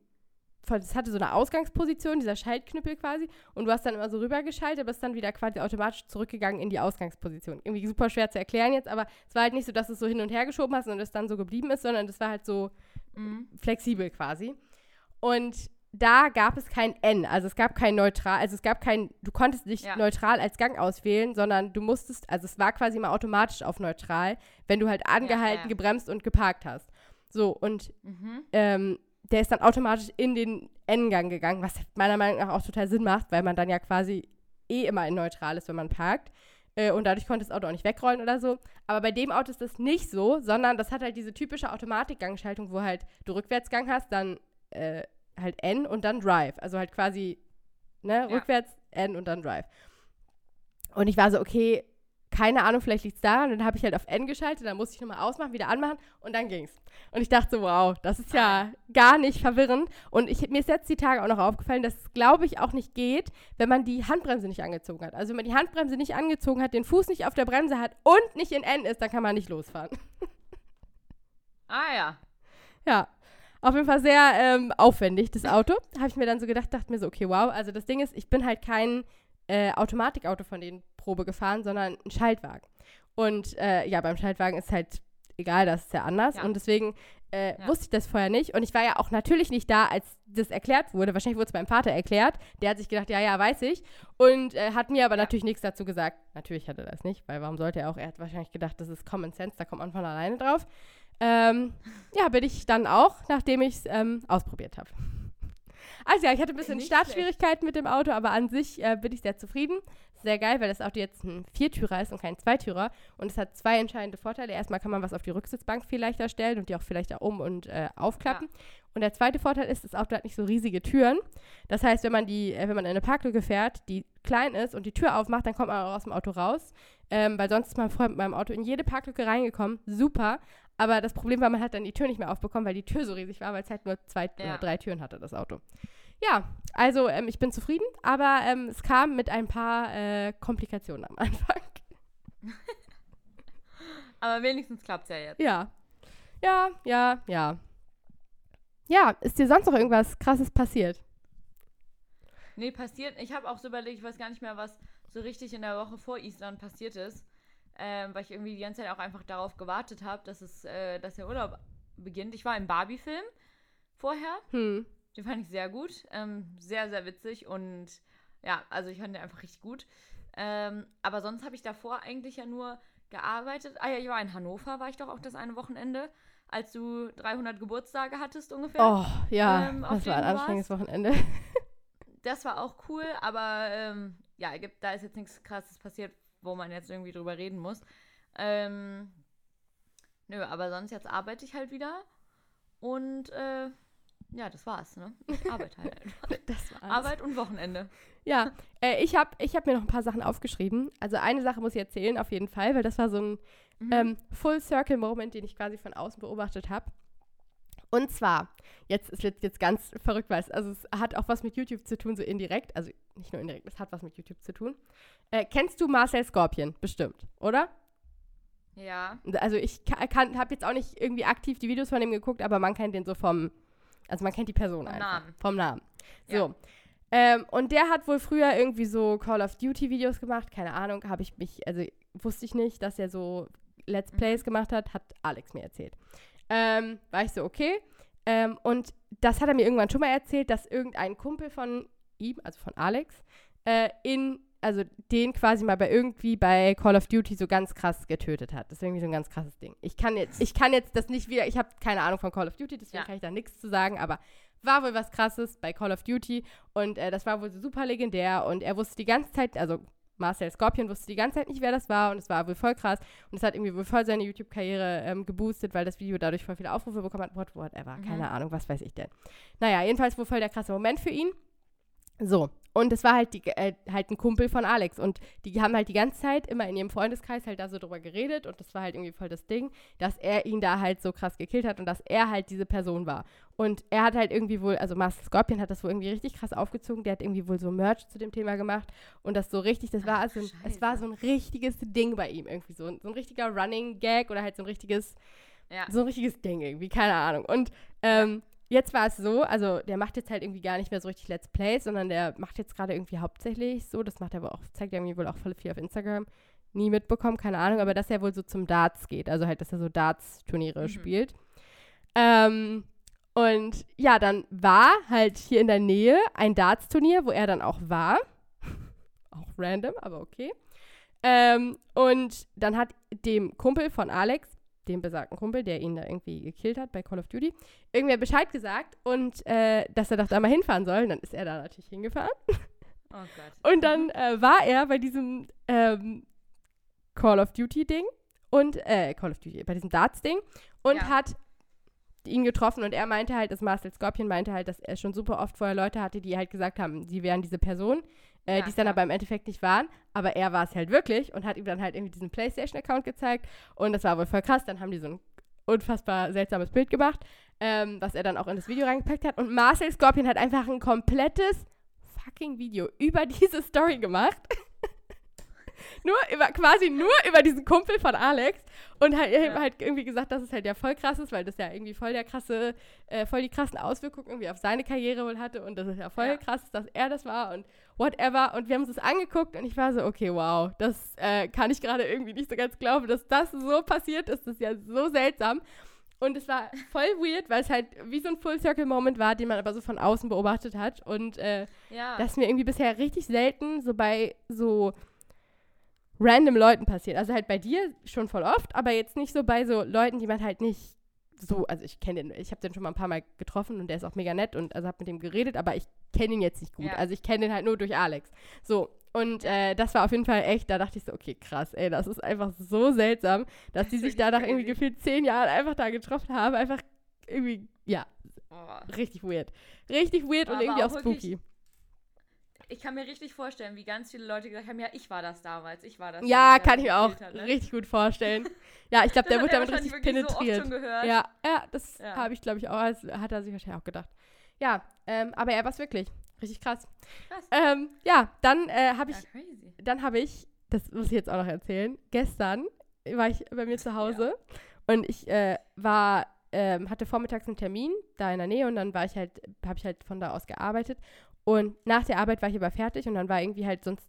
es hatte so eine Ausgangsposition, dieser Schaltknüppel quasi, und du hast dann immer so rübergeschaltet, bist dann wieder quasi automatisch zurückgegangen in die Ausgangsposition. Irgendwie super schwer zu erklären jetzt, aber es war halt nicht so, dass du es so hin und her geschoben hast und es dann so geblieben ist, sondern das war halt so mhm. flexibel quasi. Und da gab es kein N, also es gab kein neutral, also es gab kein, du konntest nicht ja. neutral als Gang auswählen, sondern du musstest, also es war quasi immer automatisch auf neutral, wenn du halt angehalten, ja, ja. gebremst und geparkt hast. So, und mhm. ähm, der ist dann automatisch in den N-Gang gegangen, was meiner Meinung nach auch total Sinn macht, weil man dann ja quasi eh immer in neutral ist, wenn man parkt. Äh, und dadurch konnte das Auto auch nicht wegrollen oder so. Aber bei dem Auto ist das nicht so, sondern das hat halt diese typische Automatikgangschaltung, wo halt du Rückwärtsgang hast, dann äh, halt N und dann Drive. Also halt quasi, ne, ja. rückwärts N und dann Drive. Und ich war so, okay, keine Ahnung, vielleicht liegt es daran. Und dann habe ich halt auf N geschaltet, dann musste ich nochmal ausmachen, wieder anmachen und dann ging's. Und ich dachte so, wow, das ist ja gar nicht verwirrend. Und ich, mir ist jetzt die Tage auch noch aufgefallen, dass es, glaube ich, auch nicht geht, wenn man die Handbremse nicht angezogen hat. Also wenn man die Handbremse nicht angezogen hat, den Fuß nicht auf der Bremse hat und nicht in N ist, dann kann man nicht losfahren. Ah ja. Ja, auf jeden Fall sehr ähm, aufwendig, das Auto. Habe ich mir dann so gedacht, dachte mir so, okay, wow. Also das Ding ist, ich bin halt kein äh, Automatikauto von denen Probe gefahren, sondern ein Schaltwagen. Und äh, ja, beim Schaltwagen ist halt egal, das ist ja anders. Ja. Und deswegen äh, Ja. wusste ich das vorher nicht. Und ich war ja auch natürlich nicht da, als das erklärt wurde. Wahrscheinlich wurde es meinem Vater erklärt. Der hat sich gedacht, ja, ja, weiß ich. Und äh, hat mir aber Ja. natürlich nichts dazu gesagt. Natürlich hat er das nicht, weil warum sollte er auch? Er hat wahrscheinlich gedacht, das ist Common Sense, da kommt man von alleine drauf. Ähm, ja, bin ich dann auch, nachdem ich es ähm, ausprobiert habe. Also ja, ich hatte ein bisschen Startschwierigkeiten mit dem Auto, aber an sich äh, bin ich sehr zufrieden. Sehr geil, weil das Auto jetzt ein Viertürer ist und kein Zweitürer. Und es hat zwei entscheidende Vorteile. Erstmal kann man was auf die Rücksitzbank viel leichter stellen und die auch viel leichter um- und äh, aufklappen. Und der zweite Vorteil ist, das Auto hat nicht so riesige Türen. Das heißt, wenn man die, äh, wenn man in eine Parklücke fährt, die klein ist und die Tür aufmacht, dann kommt man auch aus dem Auto raus. Ähm, weil sonst ist man vorher mit meinem Auto in jede Parklücke reingekommen. Super. Aber das Problem war, man hat dann die Tür nicht mehr aufbekommen, weil die Tür so riesig war, weil es halt nur zwei Ja. oder drei Türen hatte, das Auto. Ja, also ähm, ich bin zufrieden, aber ähm, es kam mit ein paar äh, Komplikationen am Anfang. Aber wenigstens klappt es ja jetzt. Ja. Ja, ja, ja. Ja, ist dir sonst noch irgendwas krasses passiert? Nee, passiert. Ich habe auch so überlegt, ich weiß gar nicht mehr, was so richtig in der Woche vor Island passiert ist. Ähm, weil ich irgendwie die ganze Zeit auch einfach darauf gewartet habe, dass es, äh, dass der Urlaub beginnt. Ich war im Barbie-Film vorher. Hm. Den fand ich sehr gut. Ähm, sehr, sehr witzig und ja, also ich fand den einfach richtig gut. Ähm, aber sonst habe ich davor eigentlich ja nur gearbeitet. Ah ja, ich war in Hannover, war ich doch auch das eine Wochenende, als du 300 Geburtstage hattest ungefähr. Oh, ja, Ähm, das war ein anstrengendes Wochenende. Das war auch cool, aber ähm, ja, da ist jetzt nichts Krasses passiert, wo man jetzt irgendwie drüber reden muss. Ähm, nö, aber sonst jetzt arbeite ich halt wieder und äh, ja, das war's, ne? Ich arbeite halt einfach. Das war's. Arbeit und Wochenende. Ja, äh, ich habe ich hab mir noch ein paar Sachen aufgeschrieben. Also eine Sache muss ich erzählen, auf jeden Fall, weil das war so ein Mhm. ähm, Full-Circle-Moment, den ich quasi von außen beobachtet habe. Und zwar, jetzt es wird jetzt ganz verrückt, weil es, also es hat auch was mit YouTube zu tun, so indirekt. Also nicht nur indirekt, es hat was mit YouTube zu tun. Äh, kennst du Marcel Scorpion? Bestimmt, oder? Ja. Also ich kann habe jetzt auch nicht irgendwie aktiv die Videos von ihm geguckt, aber man kennt den so vom, also man kennt die Person Vom einfach. Namen. Vom Namen. So. Ja. Ähm, und der hat wohl früher irgendwie so Call of Duty Videos gemacht, keine Ahnung, habe ich mich, also wusste ich nicht, dass er so Let's Plays gemacht hat, hat Alex mir erzählt. Ähm, war ich so, okay. Ähm, und das hat er mir irgendwann schon mal erzählt, dass irgendein Kumpel von ihm, also von Alex, äh, in, also den quasi mal bei irgendwie bei Call of Duty so ganz krass getötet hat. Das ist irgendwie so ein ganz krasses Ding. Ich kann jetzt, ich kann jetzt das nicht wieder, ich habe keine Ahnung von Call of Duty, deswegen Ja. kann ich da nichts zu sagen, aber war wohl was krasses bei Call of Duty und äh, das war wohl super legendär und er wusste die ganze Zeit, also Marcel Scorpion wusste die ganze Zeit nicht, wer das war und es war wohl voll krass und es hat irgendwie wohl voll seine YouTube-Karriere ähm, geboostet, weil das Video dadurch voll viele Aufrufe bekommen hat, what, whatever, Mhm. keine Ahnung, was weiß ich denn. Naja, jedenfalls wohl voll der krasse Moment für ihn. So, und es war halt, die, äh, halt ein Kumpel von Alex. Und die haben halt die ganze Zeit immer in ihrem Freundeskreis halt da so drüber geredet. Und das war halt irgendwie voll das Ding, dass er ihn da halt so krass gekillt hat und dass er halt diese Person war. Und er hat halt irgendwie wohl, also Master Scorpion hat das wohl irgendwie richtig krass aufgezogen, der hat irgendwie wohl so Merch zu dem Thema gemacht. Und das so richtig, das war Ach, also, ein, es war so ein richtiges Ding bei ihm irgendwie, so, ein- so ein richtiger Running Gag oder halt so ein richtiges, Ja. so ein richtiges Ding irgendwie, keine Ahnung. Und ähm, jetzt war es so, also der macht jetzt halt irgendwie gar nicht mehr so richtig Let's Plays, sondern der macht jetzt gerade irgendwie hauptsächlich so, das macht er aber auch, zeigt er irgendwie wohl auch voll viel auf Instagram. Nie mitbekommen, keine Ahnung, aber dass er wohl so zum Darts geht, also halt, dass er so Darts-Turniere Mhm. spielt. Ähm, und ja, dann war halt hier in der Nähe ein Darts-Turnier, wo er dann auch war. auch random, aber okay. Ähm, und dann hat dem Kumpel von Alex, dem besagten Kumpel, der ihn da irgendwie gekillt hat bei Call of Duty, irgendwer Bescheid gesagt und äh, dass er doch da mal hinfahren soll. Und dann ist er da natürlich hingefahren. Oh Gott. Und dann äh, war er bei diesem ähm, Call of Duty-Ding und, äh, Call of Duty, bei diesem Darts-Ding und Ja. hat ihn getroffen und er meinte halt, das Marcel Scorpion meinte halt, dass er schon super oft vorher Leute hatte, die halt gesagt haben, sie wären diese Person, äh, Ja, die es dann klar. aber im Endeffekt nicht waren, aber er war es halt wirklich und hat ihm dann halt irgendwie diesen Playstation-Account gezeigt und das war wohl voll krass, dann haben die so ein unfassbar seltsames Bild gemacht, ähm, was er dann auch in das Video reingepackt hat und Marcel Scorpion hat einfach ein komplettes fucking Video über diese Story gemacht. Nur über, quasi nur über diesen Kumpel von Alex und halt, Ja. halt irgendwie gesagt, dass es halt ja voll krass ist, weil das ja irgendwie voll der krasse, äh, voll die krassen Auswirkungen irgendwie auf seine Karriere wohl hatte und das ist ja voll Ja. krass, ist, dass er das war und whatever. Und wir haben uns das angeguckt und ich war so, okay, wow, das äh, kann ich gerade irgendwie nicht so ganz glauben, dass das so passiert ist. Das ist ja so seltsam. Und es war voll weird, weil es halt wie so ein Full-Circle-Moment war, den man aber so von außen beobachtet hat. Und äh, Ja. das mir irgendwie bisher richtig selten so bei so random Leuten passiert. Also halt bei dir schon voll oft, aber jetzt nicht so bei so Leuten, die man halt nicht so, also ich kenne den, ich habe den schon mal ein paar Mal getroffen und der ist auch mega nett und also habe mit dem geredet, aber ich kenne ihn jetzt nicht gut. Ja. Also ich kenne den halt nur durch Alex. So, und äh, das war auf jeden Fall echt, da dachte ich so, okay, krass, ey, das ist einfach so seltsam, dass die ist sich wirklich da nach irgendwie gefühlt zehn Jahren einfach da getroffen haben. Einfach irgendwie, ja, Oh. richtig weird. Richtig weird und Aber irgendwie auch spooky. Ich kann mir richtig vorstellen, wie ganz viele Leute gesagt haben, ja, ich war das damals, ich war das. Ja, der kann ich mir auch hat, ne? richtig gut vorstellen. Ja, ich glaube, der wird er damit richtig so penetriert. gehört. ja, ja, das Ja. habe ich, glaube ich, auch. Hat er sich wahrscheinlich auch gedacht. Ja, ähm, aber er war es wirklich. Richtig krass. Krass. Ähm, ja, dann äh, habe ich, Ja, dann habe ich, das muss ich jetzt auch noch erzählen, gestern war ich bei mir zu Hause und ich äh, war, ähm, hatte vormittags einen Termin da in der Nähe und dann war ich halt, habe ich halt von da aus gearbeitet und nach der Arbeit war ich aber fertig und dann war irgendwie halt sonst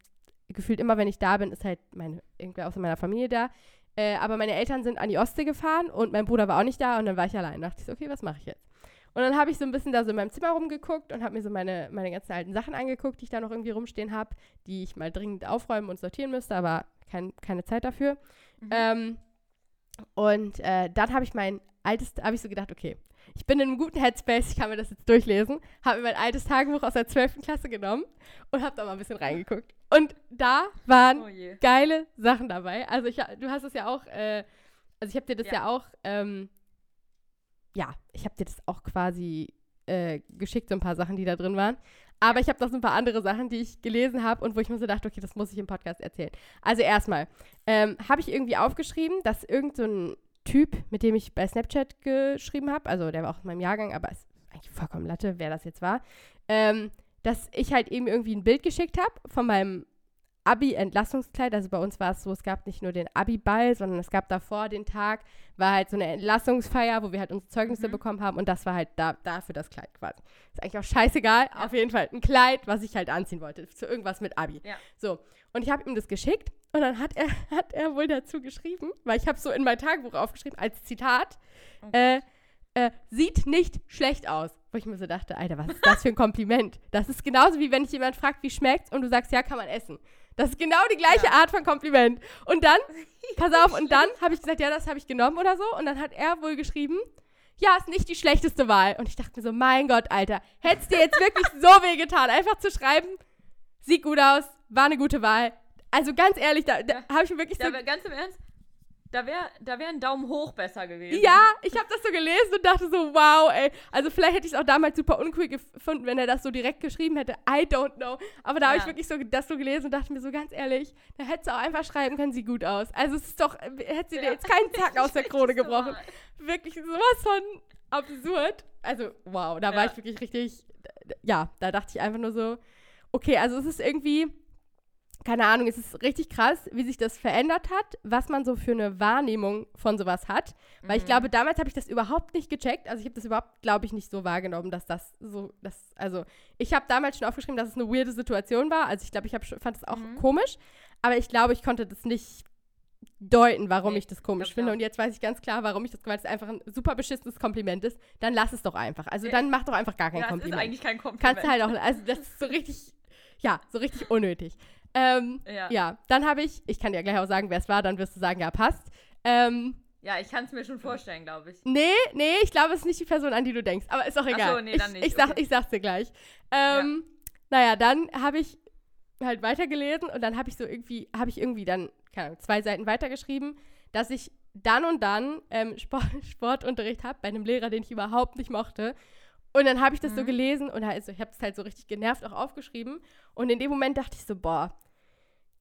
gefühlt immer, wenn ich da bin, ist halt meine, irgendwer aus meiner Familie da. Äh, aber meine Eltern sind an die Ostsee gefahren und mein Bruder war auch nicht da und dann war ich allein. Da dachte ich so, okay, was mache ich jetzt? Und dann habe ich so ein bisschen da so in meinem Zimmer rumgeguckt und habe mir so meine, meine ganzen alten Sachen angeguckt, die ich da noch irgendwie rumstehen habe, die ich mal dringend aufräumen und sortieren müsste, aber kein, keine Zeit dafür. Mhm. Ähm, und äh, dann habe ich mein altes, habe ich so gedacht, okay, ich bin in einem guten Headspace, ich kann mir das jetzt durchlesen, habe mir mein altes Tagebuch aus der 12. Klasse genommen und habe da mal ein bisschen reingeguckt. Und da waren oh geile Sachen dabei. Also ich, du hast es ja auch, äh, also ich habe dir das ja, Ja. auch, ähm, ja, ich habe dir das auch quasi äh, geschickt, so ein paar Sachen, die da drin waren. Aber ich habe noch so ein paar andere Sachen, die ich gelesen habe und wo ich mir so dachte, okay, das muss ich im Podcast erzählen. Also erstmal ähm, habe ich irgendwie aufgeschrieben, dass irgend so ein Typ, mit dem ich bei Snapchat geschrieben habe, also der war auch in meinem Jahrgang, aber ist eigentlich vollkommen Latte, wer das jetzt war, ähm, dass ich halt eben irgendwie ein Bild geschickt habe von meinem Abi-Entlassungskleid. Also bei uns war es so, es gab nicht nur den Abi-Ball, sondern es gab davor den Tag, war halt so eine Entlassungsfeier, wo wir halt unsere Zeugnisse Mhm. bekommen haben und das war halt da, dafür das Kleid quasi. Ist eigentlich auch scheißegal, auf jeden Fall ein Kleid, was ich halt anziehen wollte, zu irgendwas mit Abi. Ja. So, und ich habe ihm das geschickt und dann hat er, hat er wohl dazu geschrieben, weil ich habe so in mein Tagebuch aufgeschrieben, als Zitat, Oh äh, äh, sieht nicht schlecht aus. Wo ich mir so dachte, Alter, was ist das für ein Kompliment? Das ist genauso wie wenn dich jemand fragt, wie schmeckt's und du sagst, ja, kann man essen. Das ist genau die gleiche Ja. Art von Kompliment. Und dann, pass auf, und dann habe ich gesagt, ja, das habe ich genommen oder so. Und dann hat er wohl geschrieben, ja, ist nicht die schlechteste Wahl. Und ich dachte mir so, mein Gott, Alter, hätt's dir jetzt wirklich so weh getan, einfach zu schreiben, sieht gut aus, war eine gute Wahl. Also ganz ehrlich, da, da Ja. habe ich mir wirklich so Da wär, ganz im Ernst, da wäre da wär ein Daumen hoch besser gewesen. Ja, ich habe das so gelesen und dachte so, wow, ey. Also vielleicht hätte ich es auch damals super uncool gefunden, wenn er das so direkt geschrieben hätte. I don't know. Aber da habe ich Ja. wirklich so das so gelesen und dachte mir so ganz ehrlich, da hättest du auch einfach schreiben können, sieht gut aus. Also es ist doch, hätte sie dir Ja. jetzt keinen Zacken aus der Krone gebrochen. Wirklich sowas von absurd. Also wow, da war Ja. ich wirklich richtig, ja, da dachte ich einfach nur so, okay, also es ist irgendwie, keine Ahnung, es ist richtig krass, wie sich das verändert hat, was man so für eine Wahrnehmung von sowas hat. Weil ich Mhm. glaube, damals habe ich das überhaupt nicht gecheckt. Also ich habe das überhaupt, glaube ich, nicht so wahrgenommen, dass das so, das, also ich habe damals schon aufgeschrieben, dass es eine weirde Situation war. Also ich glaube, ich hab, fand es auch Mhm. komisch, aber ich glaube, ich konnte das nicht deuten, warum Nee, ich das komisch ich finde. Und jetzt weiß ich ganz klar, warum ich das, weil es einfach ein super beschissenes Kompliment ist. Dann lass es doch einfach. Also Ja. dann mach doch einfach gar kein Ja, es ist Kompliment. eigentlich kein Kompliment. Kannst du halt auch, also das ist so richtig, ja, so richtig unnötig. Ähm, Ja. ja, dann habe ich, ich kann dir gleich auch sagen, wer es war, dann wirst du sagen, ja, passt. Ähm, Ja, ich kann es mir schon vorstellen, glaube ich. nee, nee, ich glaube, es ist nicht die Person, an die du denkst, aber ist auch Ach so, egal. nee, dann ich, nicht, ich, sag, okay. ich sag's dir gleich. Ähm, Naja, dann habe ich halt weitergelesen und dann habe ich so irgendwie, habe ich irgendwie dann, keine Ahnung, zwei Seiten weitergeschrieben, dass ich dann und dann ähm, Sport, Sportunterricht habe bei einem Lehrer, den ich überhaupt nicht mochte. Und dann habe ich das so Mhm. gelesen und also ich habe es halt so richtig genervt auch aufgeschrieben. Und in dem Moment dachte ich so, boah,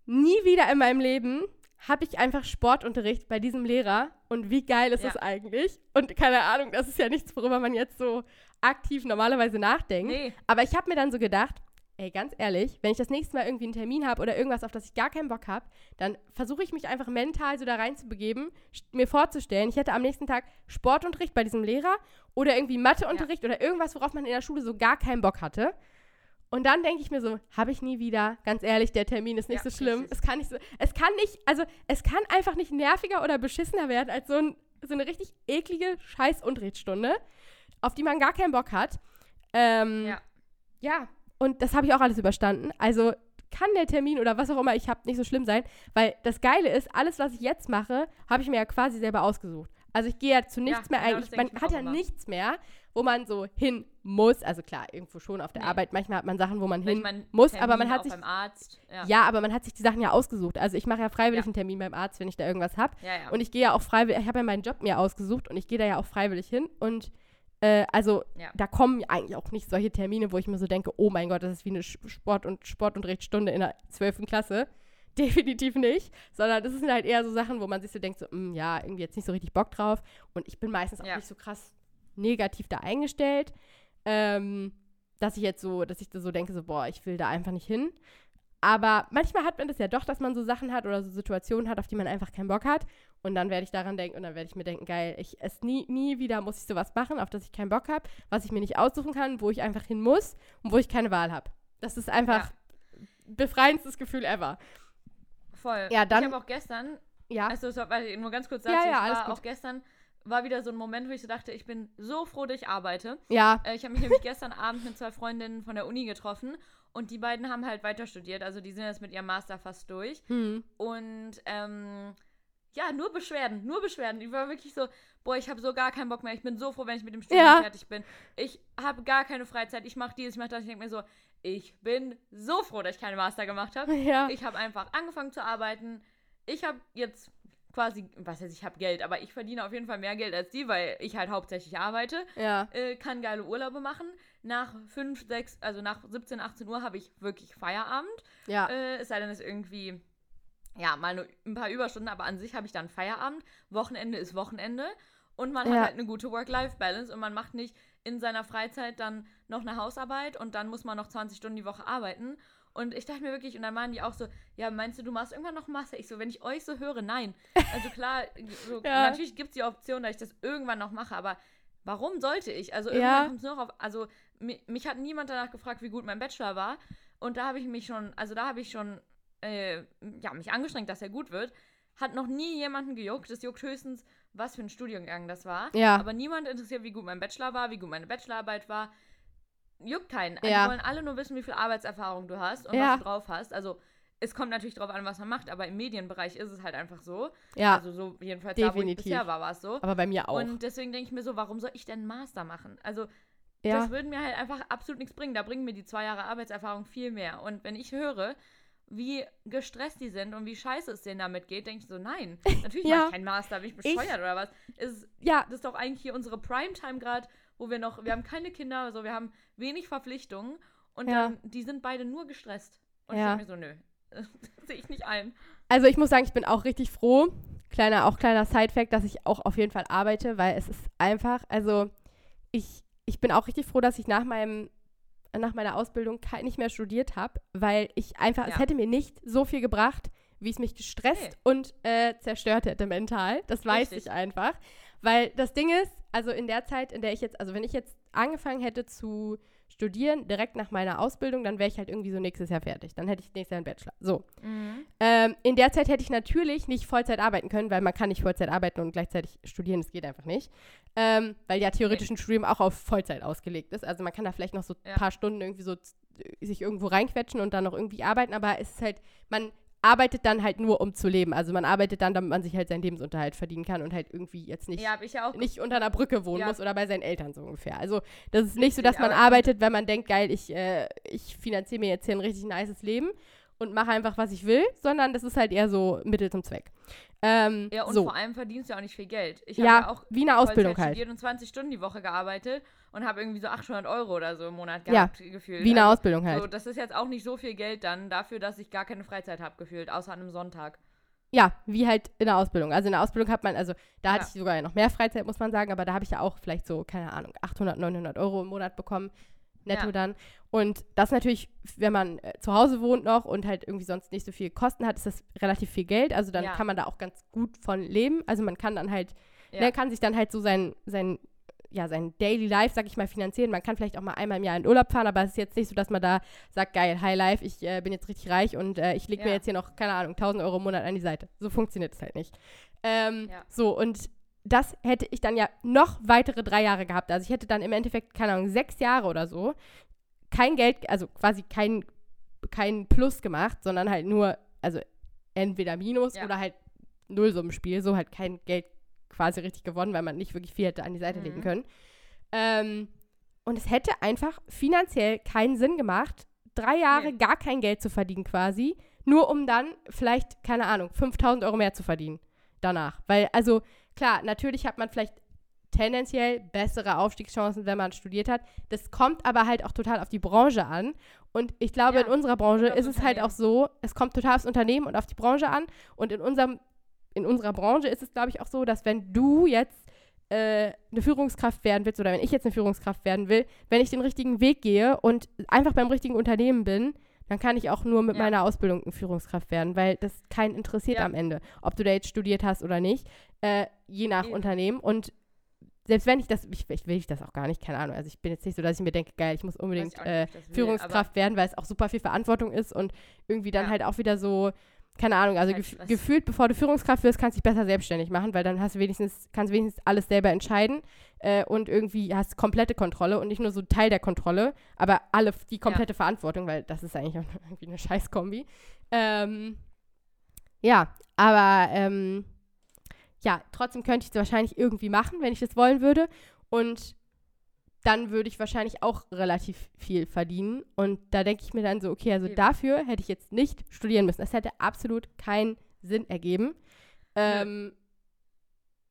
nie wieder in meinem Leben habe ich einfach Sportunterricht bei diesem Lehrer und wie geil ist Ja. das eigentlich? Und keine Ahnung, das ist ja nichts, worüber man jetzt so aktiv normalerweise nachdenkt. Nee. Aber ich habe mir dann so gedacht, ey, ganz ehrlich, wenn ich das nächste Mal irgendwie einen Termin habe oder irgendwas, auf das ich gar keinen Bock habe, dann versuche ich mich einfach mental so da reinzubegeben, mir vorzustellen, ich hätte am nächsten Tag Sportunterricht bei diesem Lehrer oder irgendwie Matheunterricht oder irgendwas, worauf man in der Schule so gar keinen Bock hatte. Und dann denke ich mir so, habe ich nie wieder. Ganz ehrlich, der Termin ist nicht Ja, so schlimm. richtig. Es kann nicht so, es kann nicht, also es kann einfach nicht nerviger oder beschissener werden als so, ein, so eine richtig eklige Scheiß-Unterrichtsstunde, auf die man gar keinen Bock hat. Ähm, Ja. ja, und das habe ich auch alles überstanden. Also kann der Termin oder was auch immer ich habe nicht so schlimm sein, weil das Geile ist, alles, was ich jetzt mache, habe ich mir ja quasi selber ausgesucht. Also ich gehe ja zu nichts mehr genau, eigentlich. Man hat ja immer. nichts mehr, wo man so hin muss. Also klar, irgendwo schon auf der Nee. Arbeit. Manchmal hat man Sachen, wo man hin muss, Termin aber man hat sich Arzt. Ja. ja, aber man hat sich die Sachen ja ausgesucht. Also ich mache ja freiwillig Ja. einen Termin beim Arzt, wenn ich da irgendwas habe. Ja, ja. Und ich gehe ja auch freiwillig, ich habe ja meinen Job mir ausgesucht und ich gehe da ja auch freiwillig hin. Und äh, also Ja. da kommen eigentlich auch nicht solche Termine, wo ich mir so denke, oh mein Gott, das ist wie eine Sport- und Sportunterrichtsstunde in der 12. Klasse. Definitiv nicht, sondern das sind halt eher so Sachen, wo man sich so denkt, so, "Mm, ja, irgendwie jetzt nicht so richtig Bock drauf. Und ich bin meistens auch Ja. nicht so krass negativ da eingestellt, ähm, dass ich jetzt so, dass ich da so denke, so, boah, ich will da einfach nicht hin. Aber manchmal hat man das ja doch, dass man so Sachen hat oder so Situationen hat, auf die man einfach keinen Bock hat. Und dann werde ich daran denken und dann werde ich mir denken, geil, ich es nie, nie wieder muss ich sowas machen, auf das ich keinen Bock habe, was ich mir nicht aussuchen kann, wo ich einfach hin muss und wo ich keine Wahl habe. Das ist einfach befreiendstes Gefühl ever. Voll. Ja, dann- Ich habe auch gestern, Ja. also so, warte, nur ganz kurz Ja, dazu, ja, ich alles gut. auch gestern, war wieder so ein Moment, wo ich so dachte, ich bin so froh, dass ich arbeite. ja. Äh, ich habe mich nämlich gestern Abend mit zwei Freundinnen von der Uni getroffen und die beiden haben halt weiter studiert, also die sind jetzt mit ihrem Master fast durch. Hm. Und ähm, ja, nur Beschwerden, nur Beschwerden. Ich war wirklich so, boah, ich habe so gar keinen Bock mehr. Ich bin so froh, wenn ich mit dem Studium Ja. fertig bin. Ich habe gar keine Freizeit. Ich mache dies, ich mache das. Ich denke mir so, ich bin so froh, dass ich keinen Master gemacht habe. Ja. Ich habe einfach angefangen zu arbeiten. Ich habe jetzt quasi, was heißt, ich habe Geld, aber ich verdiene auf jeden Fall mehr Geld als die, weil ich halt hauptsächlich arbeite. Ja. Äh, kann geile Urlaube machen. Nach 5, 6, also nach 17, 18 Uhr habe ich wirklich Feierabend. Ja. Äh, es sei denn, es ist irgendwie, ja, mal nur ein paar Überstunden, aber an sich habe ich dann Feierabend. Wochenende ist Wochenende. Und man Ja. hat halt eine gute Work-Life-Balance und man macht nicht in seiner Freizeit dann noch eine Hausarbeit und dann muss man noch 20 Stunden die Woche arbeiten. Und ich dachte mir wirklich, und dann waren die auch so, ja, meinst du, du machst irgendwann noch Masse? Ich so, wenn ich euch so höre, nein. Also klar, so, Ja. natürlich gibt es die Option, dass ich das irgendwann noch mache, aber warum sollte ich? Also Ja. irgendwann kommt es nur noch auf, also mi- mich hat niemand danach gefragt, wie gut mein Bachelor war. Und da habe ich mich schon, also da habe ich schon, äh, ja, mich angestrengt, dass er gut wird. Hat noch nie jemanden gejuckt. Es juckt höchstens, was für ein Studiengang das war. Ja. Aber niemand interessiert, wie gut mein Bachelor war, wie gut meine Bachelorarbeit war. Juckt keinen. Also Ja. Die wollen alle nur wissen, wie viel Arbeitserfahrung du hast und Ja. was du drauf hast. Also es kommt natürlich drauf an, was man macht, aber im Medienbereich ist es halt einfach so. Ja. Also so jedenfalls da, wo ich definitiv. bisher war, war es so. aber bei mir auch. Und deswegen denke ich mir so, warum soll ich denn einen Master machen? Also ja. das würde mir halt einfach absolut nichts bringen. Da bringen mir die zwei Jahre Arbeitserfahrung viel mehr. Und wenn ich höre, wie gestresst die sind und wie scheiße es denen damit geht, denke ich so, nein, natürlich Ja. mache ich keinen Master, bin ich bescheuert oder was? Ist, ja. das ist doch eigentlich hier unsere Primetime gerade, wo wir noch, wir haben keine Kinder, also wir haben wenig Verpflichtungen und Ja. dann, die sind beide nur gestresst. Und Ja. ich denke mir so, nö, sehe ich nicht ein. Also ich muss sagen, ich bin auch richtig froh. Kleiner, auch kleiner Side-Fact, dass ich auch auf jeden Fall arbeite, weil es ist einfach, also ich, ich bin auch richtig froh, dass ich nach meinem nach meiner Ausbildung nicht mehr studiert habe, weil ich einfach, es Ja. hätte mir nicht so viel gebracht, wie es mich gestresst Nee. und äh, zerstört hätte mental. Das weiß Richtig. ich einfach. Weil das Ding ist, also in der Zeit, in der ich jetzt, also wenn ich jetzt angefangen hätte zu studieren, direkt nach meiner Ausbildung, dann wäre ich halt irgendwie so nächstes Jahr fertig. Dann hätte ich nächstes Jahr einen Bachelor. So. Ähm, in der Zeit hätte ich natürlich nicht Vollzeit arbeiten können, weil man kann nicht Vollzeit arbeiten und gleichzeitig studieren, das geht einfach nicht. Ähm, weil ja theoretisch ein Studium auch auf Vollzeit ausgelegt ist. Also man kann da vielleicht noch so ein Ja. paar Stunden irgendwie so sich irgendwo reinquetschen und dann noch irgendwie arbeiten, aber es ist halt, man arbeitet dann halt nur, um zu leben. Also man arbeitet dann, damit man sich halt seinen Lebensunterhalt verdienen kann und halt irgendwie jetzt nicht Ja, ja nicht unter einer Brücke wohnen Ja. muss oder bei seinen Eltern so ungefähr. Also das ist nicht so, dass man arbeitet, wenn man denkt, geil, ich, äh, ich finanziere mir jetzt hier ein richtig nices Leben und mache einfach, was ich will, sondern das ist halt eher so Mittel zum Zweck. Ähm, Ja, und so. vor allem verdienst du ja auch nicht viel Geld. Ich habe ja auch wie eine Ausbildung halt. studiert und 20 Stunden die Woche gearbeitet und habe irgendwie so 800 Euro oder so im Monat Ja, gehabt, gefühlt. Wie eine Also, Ausbildung halt. So, das ist jetzt auch nicht so viel Geld dann dafür, dass ich gar keine Freizeit habe, gefühlt, außer an einem Sonntag. Ja, wie halt in der Ausbildung. Also in der Ausbildung hat man, also da hatte Ja. ich sogar noch mehr Freizeit, muss man sagen, aber da habe ich ja auch vielleicht so, keine Ahnung, 800, 900 Euro im Monat bekommen. netto Ja. dann. Und das natürlich, wenn man äh, zu Hause wohnt noch und halt irgendwie sonst nicht so viel Kosten hat, ist das relativ viel Geld. Also dann Ja. kann man da auch ganz gut von leben. Also man kann dann halt, Ja. ne, kann sich dann halt so sein, sein, ja, sein Daily Life, sag ich mal, finanzieren. Man kann vielleicht auch mal einmal im Jahr in Urlaub fahren, aber es ist jetzt nicht so, dass man da sagt, geil, High Life, ich äh, bin jetzt richtig reich und äh, ich lege mir Ja. jetzt hier noch, keine Ahnung, 1000 Euro im Monat an die Seite. So funktioniert es halt nicht. Ähm, Ja. So, und das hätte ich dann ja noch weitere drei Jahre gehabt. Also ich hätte dann im Endeffekt, keine Ahnung, sechs Jahre oder so kein Geld, also quasi kein, kein Plus gemacht, sondern halt nur, also entweder Minus Ja. oder halt Nullsummenspiel, so halt kein Geld quasi richtig gewonnen, weil man nicht wirklich viel hätte an die Seite legen Mhm. können. Ähm, und es hätte einfach finanziell keinen Sinn gemacht, drei Jahre Nee. gar kein Geld zu verdienen quasi, nur um dann vielleicht, keine Ahnung, 5000 Euro mehr zu verdienen danach. Weil, also klar, natürlich hat man vielleicht tendenziell bessere Aufstiegschancen, wenn man studiert hat. Das kommt aber halt auch total auf die Branche an. Und ich glaube, Ja, in unserer Branche ist es halt auch so, es kommt total aufs Unternehmen und auf die Branche an. Und in unserem, in unserer Branche ist es, glaube ich, auch so, dass wenn du jetzt äh, eine Führungskraft werden willst oder wenn ich jetzt eine Führungskraft werden will, wenn ich den richtigen Weg gehe und einfach beim richtigen Unternehmen bin, dann kann ich auch nur mit Ja. meiner Ausbildung eine Führungskraft werden, weil das keinen interessiert Ja. am Ende, ob du da jetzt studiert hast oder nicht, äh, je nach Eben. Unternehmen. Und selbst wenn ich das, ich, ich will ich das auch gar nicht, keine Ahnung. Also ich bin jetzt nicht so, dass ich mir denke, geil, ich muss unbedingt ich nicht, äh, das will, Führungskraft werden, weil es auch super viel Verantwortung ist und irgendwie dann Ja. halt auch wieder so, keine Ahnung, also gef Stress. gefühlt, bevor du Führungskraft wirst, kannst du dich besser selbstständig machen, weil dann hast du wenigstens, kannst wenigstens alles selber entscheiden äh, und irgendwie hast komplette Kontrolle und nicht nur so Teil der Kontrolle, aber alle die komplette Verantwortung, weil das ist eigentlich auch irgendwie eine Scheißkombi. Ähm, ja, aber ähm, ja, trotzdem könnte ich es wahrscheinlich irgendwie machen, wenn ich das wollen würde. Und dann würde ich wahrscheinlich auch relativ viel verdienen. Und da denke ich mir dann so, okay, also Eben. dafür hätte ich jetzt nicht studieren müssen. Das hätte absolut keinen Sinn ergeben. Ähm,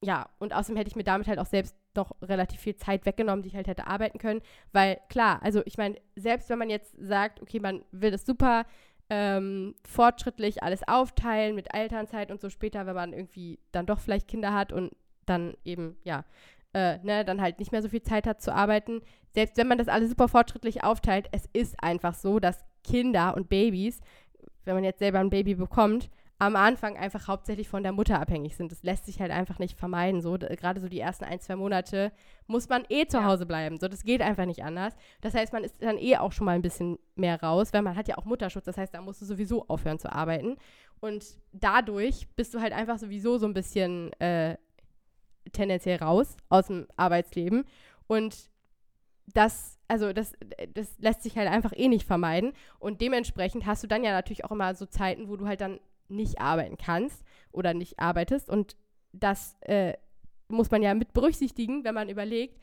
ja, und außerdem hätte ich mir damit halt auch selbst noch relativ viel Zeit weggenommen, die ich halt hätte arbeiten können. Weil klar, also ich meine, selbst wenn man jetzt sagt, okay, man will das super ähm, fortschrittlich alles aufteilen mit Elternzeit und so später, wenn man irgendwie dann doch vielleicht Kinder hat und dann eben, ja, äh, ne, dann halt nicht mehr so viel Zeit hat zu arbeiten. Selbst wenn man das alles super fortschrittlich aufteilt, es ist einfach so, dass Kinder und Babys, wenn man jetzt selber ein Baby bekommt, am Anfang einfach hauptsächlich von der Mutter abhängig sind. Das lässt sich halt einfach nicht vermeiden. So, gerade so die ersten ein, zwei Monate muss man eh zu Ja. Hause bleiben. So, das geht einfach nicht anders. Das heißt, man ist dann eh auch schon mal ein bisschen mehr raus, weil man hat ja auch Mutterschutz. Das heißt, da musst du sowieso aufhören zu arbeiten. Und dadurch bist du halt einfach sowieso so ein bisschen äh, tendenziell raus aus dem Arbeitsleben. Und das, also das, das lässt sich halt einfach eh nicht vermeiden. Und dementsprechend hast du dann ja natürlich auch immer so Zeiten, wo du halt dann nicht arbeiten kannst oder nicht arbeitest. Und das äh, muss man ja mit berücksichtigen, wenn man überlegt,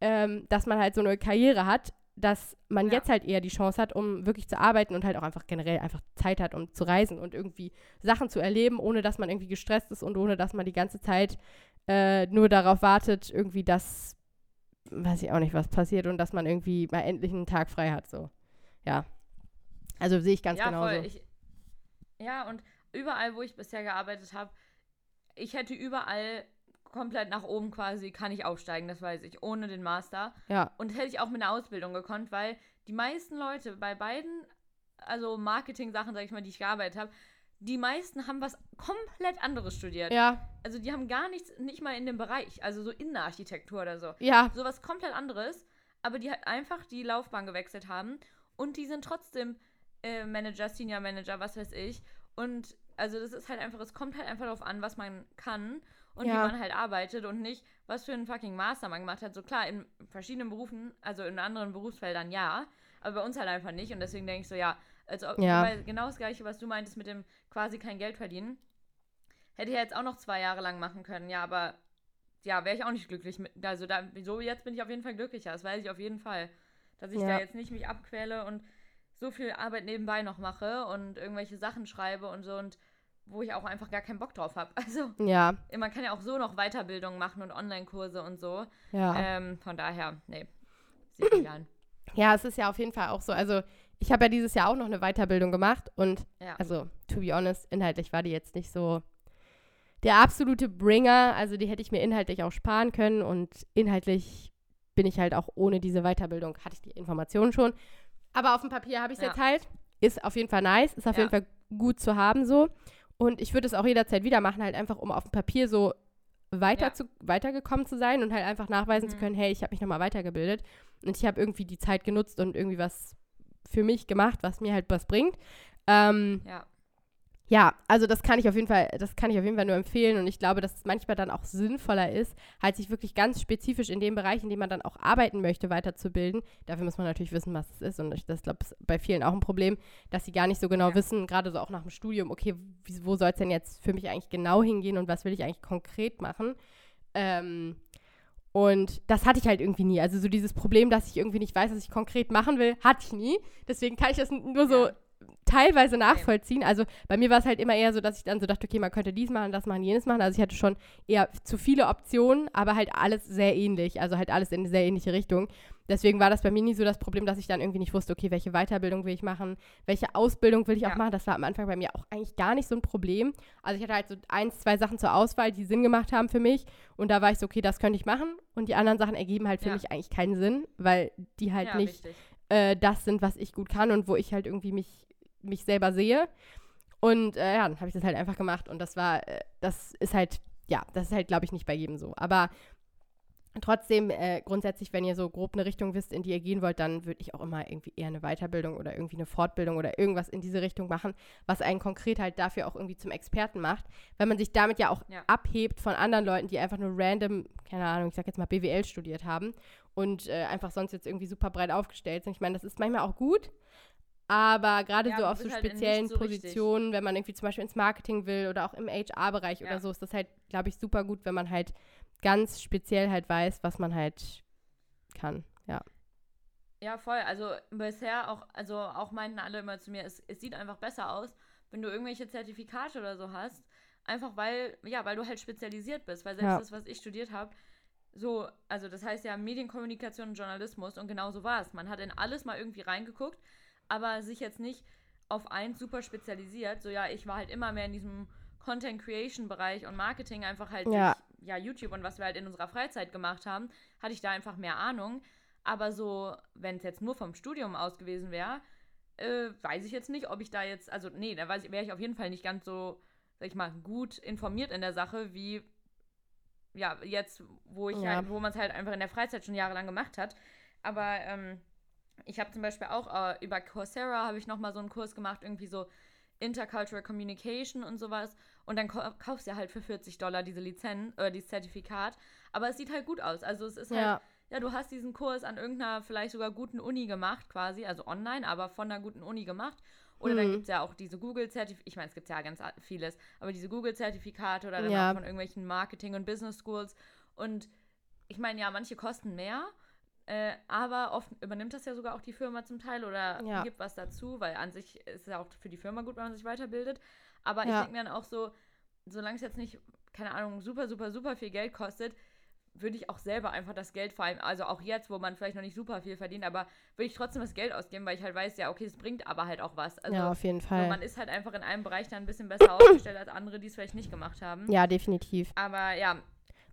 ähm, dass man halt so eine Karriere hat, dass man Ja. jetzt halt eher die Chance hat, um wirklich zu arbeiten und halt auch einfach generell einfach Zeit hat, um zu reisen und irgendwie Sachen zu erleben, ohne dass man irgendwie gestresst ist und ohne dass man die ganze Zeit äh, nur darauf wartet, irgendwie, dass, weiß ich auch nicht, was passiert und dass man irgendwie mal endlich einen Tag frei hat. So. Ja. Also sehe ich ganz ja, genauso. voll. Ich, ja, und überall, wo ich bisher gearbeitet habe, ich hätte überall komplett nach oben quasi, kann ich aufsteigen, das weiß ich, ohne den Master. ja. Und hätte ich auch mit einer Ausbildung gekonnt, weil die meisten Leute bei beiden, also Marketing-Sachen, sag ich mal, die ich gearbeitet habe, die meisten haben was komplett anderes studiert. Ja, Also die haben gar nichts, nicht mal in dem Bereich, also so Innenarchitektur oder so. ja, Sowas komplett anderes, aber die halt einfach die Laufbahn gewechselt haben und die sind trotzdem äh, Manager, Senior Manager, was weiß ich. Und also das ist halt einfach, es kommt halt einfach darauf an, was man kann und Ja. wie man halt arbeitet und nicht, was für einen fucking Master man gemacht hat. So klar, in verschiedenen Berufen, also in anderen Berufsfeldern ja, aber bei uns halt einfach nicht. Und deswegen denke ich so, ja, also Ja. genau das gleiche, was du meintest mit dem quasi kein Geld verdienen. Hätte ich ja jetzt auch noch zwei Jahre lang machen können, ja, aber ja, wäre ich auch nicht glücklich mit. Also da, so jetzt bin ich auf jeden Fall glücklicher, das weiß ich auf jeden Fall. Dass ich Ja. da jetzt nicht mich abquäle und so viel Arbeit nebenbei noch mache und irgendwelche Sachen schreibe und so und wo ich auch einfach gar keinen Bock drauf habe. Also ja, man kann ja auch so noch Weiterbildung machen und Online-Kurse und so. ja. Ähm, von daher, nee, sieht mich an. Ja, es ist ja auf jeden Fall auch so. Also, ich habe ja dieses Jahr auch noch eine Weiterbildung gemacht und, Ja. also, to be honest, inhaltlich war die jetzt nicht so der absolute Bringer. Also, die hätte ich mir inhaltlich auch sparen können und inhaltlich bin ich halt auch ohne diese Weiterbildung, hatte ich die Informationen schon. Aber auf dem Papier habe ich es Ja. jetzt halt. Ist auf jeden Fall nice, ist auf Ja. jeden Fall gut zu haben so. Und ich würde es auch jederzeit wieder machen, halt einfach, um auf dem Papier so weiter Ja. zu, weitergekommen zu sein und halt einfach nachweisen zu Mhm. können, hey, ich habe mich nochmal weitergebildet. Und ich habe irgendwie die Zeit genutzt und irgendwie was für mich gemacht, was mir halt was bringt. Ähm, Ja. Ja, also das kann ich auf jeden Fall, das kann ich auf jeden Fall nur empfehlen und ich glaube, dass es manchmal dann auch sinnvoller ist, halt sich wirklich ganz spezifisch in dem Bereich, in dem man dann auch arbeiten möchte, weiterzubilden. Dafür muss man natürlich wissen, was es ist und ich, das glaube ich bei vielen auch ein Problem, dass sie gar nicht so genau Ja. wissen, gerade so auch nach dem Studium, okay, wo soll es denn jetzt für mich eigentlich genau hingehen und was will ich eigentlich konkret machen? Ähm, und das hatte ich halt irgendwie nie. Also so dieses Problem, dass ich irgendwie nicht weiß, was ich konkret machen will, hatte ich nie. Deswegen kann ich das nur so. Teilweise nachvollziehen. Also bei mir war es halt immer eher so, dass ich dann so dachte, okay, man könnte dies machen, das machen, jenes machen. Also ich hatte schon eher zu viele Optionen, aber halt alles sehr ähnlich. Also halt alles in eine sehr ähnliche Richtung. Deswegen war das bei mir nie so das Problem, dass ich dann irgendwie nicht wusste, okay, welche Weiterbildung will ich machen, welche Ausbildung will ich auch Ja. machen. Das war am Anfang bei mir auch eigentlich gar nicht so ein Problem. Also ich hatte halt so eins, zwei Sachen zur Auswahl, die Sinn gemacht haben für mich. Und da war ich so, okay, das könnte ich machen. Und die anderen Sachen ergeben halt für Ja. mich eigentlich keinen Sinn, weil die halt ja, nicht äh, das sind, was ich gut kann und wo ich halt irgendwie mich, mich selber sehe. Und äh, ja, dann habe ich das halt einfach gemacht und das war, äh, das ist halt, ja, das ist halt, glaube ich, nicht bei jedem so. Aber trotzdem, äh, grundsätzlich, wenn ihr so grob eine Richtung wisst, in die ihr gehen wollt, dann würde ich auch immer irgendwie eher eine Weiterbildung oder irgendwie eine Fortbildung oder irgendwas in diese Richtung machen, was einen konkret halt dafür auch irgendwie zum Experten macht, weil man sich damit ja auch Ja. abhebt von anderen Leuten, die einfach nur random, keine Ahnung, ich sag jetzt mal BWL studiert haben und äh, einfach sonst jetzt irgendwie super breit aufgestellt sind. Ich meine, das ist manchmal auch gut, aber gerade Ja, so auf so halt speziellen nichts so richtig. Positionen, wenn man irgendwie zum Beispiel ins Marketing will oder auch im HR-Bereich Ja. oder so, ist das halt, glaube ich, super gut, wenn man halt ganz speziell halt weiß, was man halt kann. Ja. Ja, voll. Also bisher auch, also auch meinten alle immer zu mir, es, es sieht einfach besser aus, wenn du irgendwelche Zertifikate oder so hast. Einfach weil, ja, weil du halt spezialisiert bist. Weil selbst Ja. das, was ich studiert habe, so, also das heißt ja Medienkommunikation und Journalismus und genau so war es. Man hat in alles mal irgendwie reingeguckt, aber sich jetzt nicht auf eins super spezialisiert. So, ja, ich war halt immer mehr in diesem Content Creation Bereich und Marketing einfach halt Ja. durch ja, YouTube und was wir halt in unserer Freizeit gemacht haben, hatte ich da einfach mehr Ahnung. Aber so, wenn es jetzt nur vom Studium aus gewesen wäre, äh, weiß ich jetzt nicht, ob ich da jetzt, also nee, da wäre ich auf jeden Fall nicht ganz so, sag ich mal, gut informiert in der Sache, wie ja, jetzt, wo ich Ja. halt, wo man es halt einfach in der Freizeit schon jahrelang gemacht hat. Aber ähm, ich habe zum Beispiel auch äh, über Coursera habe ich nochmal so einen Kurs gemacht, irgendwie so Intercultural Communication und sowas. Und dann kau- kaufst du ja halt für 40 Dollar diese Lizenz, oder dieses Zertifikat. Aber es sieht halt gut aus. Also es ist halt, Ja. ja, du hast diesen Kurs an irgendeiner vielleicht sogar guten Uni gemacht, quasi, also online, aber von einer guten Uni gemacht. Oder dann Mhm. gibt es ja auch diese Google-Zertifikate, ich meine, es gibt ja ganz vieles, aber diese Google-Zertifikate oder dann Ja. auch von irgendwelchen Marketing- und Business-Schools. Und ich meine, ja, manche kosten mehr, äh, aber oft übernimmt das ja sogar auch die Firma zum Teil oder Ja. gibt was dazu, weil an sich ist es ja auch für die Firma gut, wenn man sich weiterbildet. Aber ich Ja. denke mir dann auch so, solange es jetzt nicht, keine Ahnung, super, super, super viel Geld kostet, würde ich auch selber einfach das Geld vor allem, also auch jetzt, wo man vielleicht noch nicht super viel verdient, aber würde ich trotzdem das Geld ausgeben, weil ich halt weiß, ja, okay, es bringt aber halt auch was. Also ja, auf jeden so, Fall. man ist halt einfach in einem Bereich dann ein bisschen besser aufgestellt als andere, die es vielleicht nicht gemacht haben. ja, definitiv. Aber ja,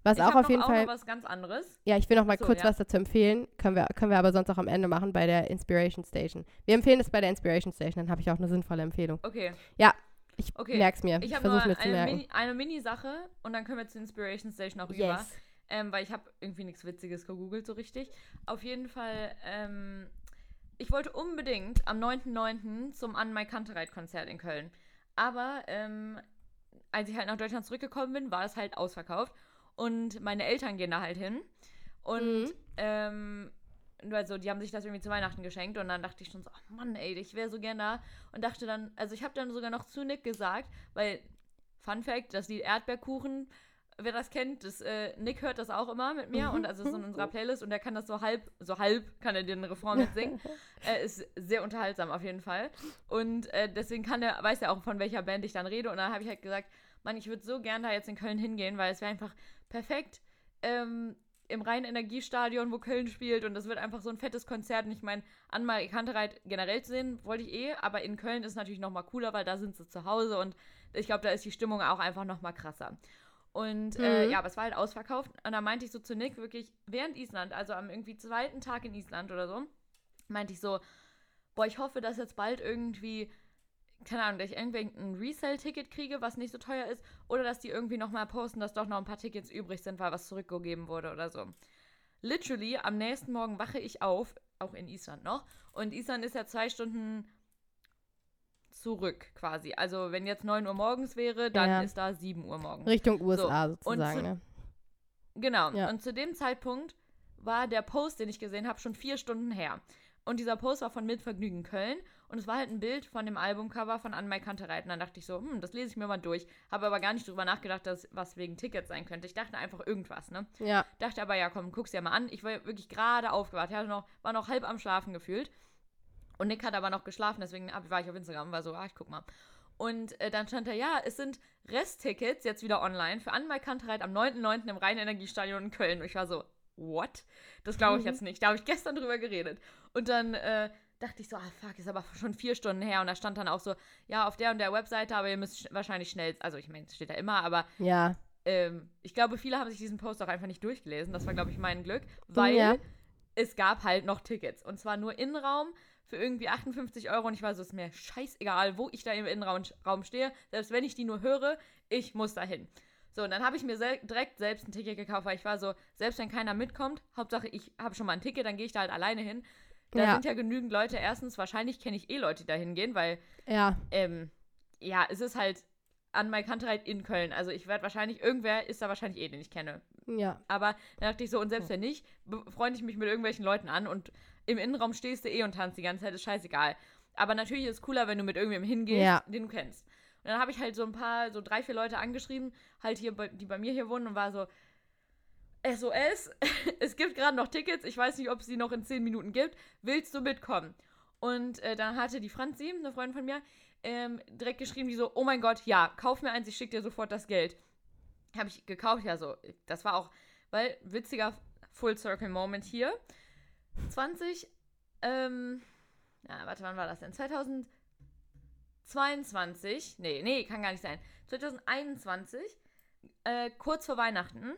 Was ich auch auf jeden auch Fall. noch was ganz anderes. Ja, ich will noch mal Achso, kurz ja. was dazu empfehlen. Können wir, können wir aber sonst auch am Ende machen bei der Inspiration Station. Wir empfehlen es bei der Inspiration Station, dann habe ich auch eine sinnvolle Empfehlung. Okay. Ich Okay. merk's mir. Ich Ich, habe nur mir zu eine merken. Mini- eine Mini-Sache und dann können wir zur Inspiration Station auch rüber. Yes. Ähm, weil ich habe irgendwie nichts Witziges gegoogelt so richtig. Auf jeden Fall, ähm, ich wollte unbedingt am 9.9. zum An My Kantereit-Konzert in Köln. Aber ähm, als ich halt nach Deutschland zurückgekommen bin, war es halt ausverkauft. Und meine Eltern gehen da halt hin. Und Mhm. ähm, also die haben sich das irgendwie zu Weihnachten geschenkt und dann dachte ich schon so, ach Mann, ey, ich wäre so gern da. Und dachte dann, also ich habe dann sogar noch zu Nick gesagt, weil, Fun Fact, das Lied Erdbeerkuchen, wer das kennt, das, äh, Nick hört das auch immer mit mir und also so in unserer Playlist und der kann das so halb, so halb kann er den Refrain mitsingen. äh, ist sehr unterhaltsam auf jeden Fall. Und äh, deswegen kann der, weiß er auch, von welcher Band ich dann rede. Und dann habe ich halt gesagt, Mann, ich würde so gern da jetzt in Köln hingehen, weil es wäre einfach perfekt. Ähm, im Rhein-Energiestadion, wo Köln spielt und das wird einfach so ein fettes Konzert. Und ich meine, Anmarie Kantereit generell zu sehen, wollte ich eh, aber in Köln ist es natürlich noch mal cooler, weil da sind sie zu Hause und ich glaube, da ist die Stimmung auch einfach noch mal krasser. Und äh, Mhm. ja, aber es war halt ausverkauft. Und dann meinte ich so zu Nick wirklich während Island, also am irgendwie zweiten Tag in Island oder so, meinte ich so, boah, ich hoffe, dass jetzt bald irgendwie, keine Ahnung, dass ich irgendwie ein Resale-Ticket kriege, was nicht so teuer ist, oder dass die irgendwie nochmal posten, dass doch noch ein paar Tickets übrig sind, weil was zurückgegeben wurde oder so. Literally, am nächsten Morgen wache ich auf, auch in Island noch, und Island ist ja zwei Stunden zurück quasi. Also wenn jetzt 9 Uhr morgens wäre, dann Ja. ist da 7 Uhr morgens. Richtung USA sozusagen, zu- ne? Genau. Ja. Und zu dem Zeitpunkt war der Post, den ich gesehen habe, schon vier Stunden her. Und dieser Post war von Mitvergnügen Köln. Und es war halt ein Bild von dem Albumcover von Anne Kantereit. Und dann dachte ich so, hm, das lese ich mir mal durch. Habe aber gar nicht drüber nachgedacht, dass was wegen Tickets sein könnte. Ich dachte einfach irgendwas, ne? Ja. Dachte aber, ja, komm, guck's dir mal an. Ich war wirklich gerade aufgewacht. Ich hatte noch, war noch halb am Schlafen gefühlt. Und Nick hat aber noch geschlafen, deswegen war ich auf Instagram, war so, ah, ich guck mal. Und äh, dann stand da, ja, es sind Resttickets jetzt wieder online für Anmal Kantereit am 9.9. im Rhein-Energiestadion in Köln. Und ich war so, what? Das glaube ich Mhm. jetzt nicht. Da habe ich gestern drüber geredet. Und dann äh, dachte ich so, ah, fuck, ist aber schon vier Stunden her. Und da stand dann auch so, ja, auf der und der Webseite, aber ihr müsst sch wahrscheinlich schnell, also ich meine, es steht da immer, aber Ja. ähm, ich glaube, viele haben sich diesen Post auch einfach nicht durchgelesen. Das war, glaube ich, mein Glück, weil Ja. es gab halt noch Tickets. Und zwar nur Innenraum für irgendwie 58 Euro. Und ich war so, ist mir scheißegal, wo ich da im Innenraum Raum stehe. Selbst wenn ich die nur höre, ich muss da hin. So, und dann habe ich mir sel direkt selbst ein Ticket gekauft, weil ich war so, selbst wenn keiner mitkommt, Hauptsache ich habe schon mal ein Ticket, dann gehe ich da halt alleine hin. Da Ja. sind ja genügend Leute. Erstens, wahrscheinlich kenne ich eh Leute, die da hingehen, weil Ja. ähm, ja, es ist halt an Mike Kantereit in Köln. Also ich werde wahrscheinlich, irgendwer ist da wahrscheinlich eh, den ich kenne. Ja. Aber dann dachte ich so, und selbst wenn nicht, freunde ich mich mit irgendwelchen Leuten an und im Innenraum stehst du eh und tanzt die ganze Zeit, ist scheißegal. Aber natürlich ist es cooler, wenn du mit irgendwem hingehst, Ja. den du kennst. Und dann habe ich halt so ein paar, so drei, vier Leute angeschrieben, halt hier, die bei mir hier wohnen und war so, SOS, es gibt gerade noch Tickets, ich weiß nicht, ob es die noch in zehn Minuten gibt, willst du mitkommen? Und äh, dann hatte die Franzi, eine Freundin von mir, ähm, direkt geschrieben, die so, oh mein Gott, ja, kauf mir eins, ich schicke dir sofort das Geld. Habe ich gekauft, ja so. Das war auch, weil, witziger Full Circle Moment hier. 20, ähm, na, warte, wann war das denn? 2022, nee, nee, kann gar nicht sein. 2021, äh, kurz vor Weihnachten,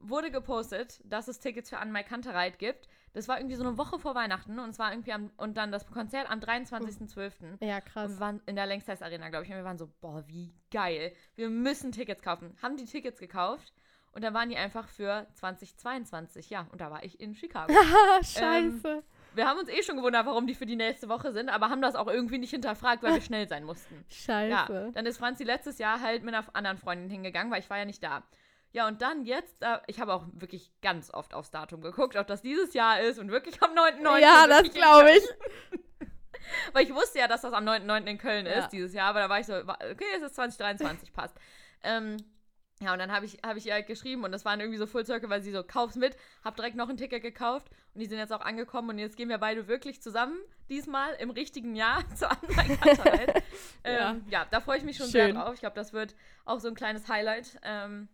wurde gepostet, dass es Tickets für Anne Kantereit gibt. Das war irgendwie so eine Woche vor Weihnachten und es war irgendwie am, und dann das Konzert am 23.12. Ja, Und krass. wir waren in der Längsteils Arena, glaube ich. Und wir waren so, boah, wie geil. Wir müssen Tickets kaufen. Haben die Tickets gekauft. Und dann waren die einfach für 2022. Ja, und da war ich in Chicago. Scheiße. wir haben uns eh schon gewundert, warum die für die nächste Woche sind, aber haben das auch irgendwie nicht hinterfragt, weil wir schnell sein mussten. Ja, scheiße. dann ist Franzi letztes Jahr halt mit einer anderen Freundin hingegangen, weil ich war ja nicht da. Ja, und dann jetzt, äh, ich habe auch wirklich ganz oft aufs Datum geguckt, ob das dieses Jahr ist und wirklich am 9.9. Ja, das glaube ich. Weil ich wusste ja, dass das am 9.9. in Köln Ja. ist dieses Jahr, aber da war ich so, okay, es ist 2023, passt. Ähm, ja, und dann habe ich, hab ich ihr halt geschrieben und das waren irgendwie so Full Circle, weil sie so, kauf's mit, hab direkt noch ein Ticket gekauft und die sind jetzt auch angekommen und jetzt gehen wir beide wirklich zusammen, diesmal im richtigen Jahr zur Anleitung. ähm, ja. da freue ich mich schon sehr Schön. drauf. Ich glaube, das wird auch so ein kleines Highlight. Ähm,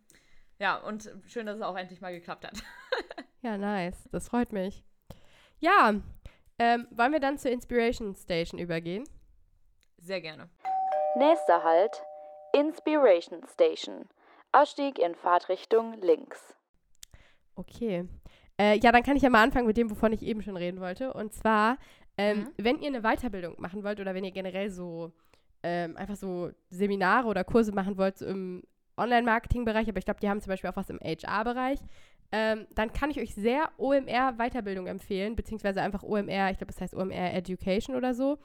ja, und schön, dass es auch endlich mal geklappt hat. Ja, nice. Das freut mich. Ja, ähm, wollen wir dann zur Inspiration Station übergehen? Sehr gerne. Nächster Halt Inspiration Station. Ausstieg in Fahrtrichtung links. Okay. Äh, ja, dann kann ich ja mal anfangen mit dem, wovon ich eben schon reden wollte. Und zwar, ähm, Mhm. wenn ihr eine Weiterbildung machen wollt oder wenn ihr generell so ähm, einfach so Seminare oder Kurse machen wollt so im Online-Marketing-Bereich, aber ich glaube, die haben zum Beispiel auch was im HR-Bereich, ähm, dann kann ich euch sehr OMR-Weiterbildung empfehlen, beziehungsweise einfach OMR, ich glaube, das heißt OMR Education oder so.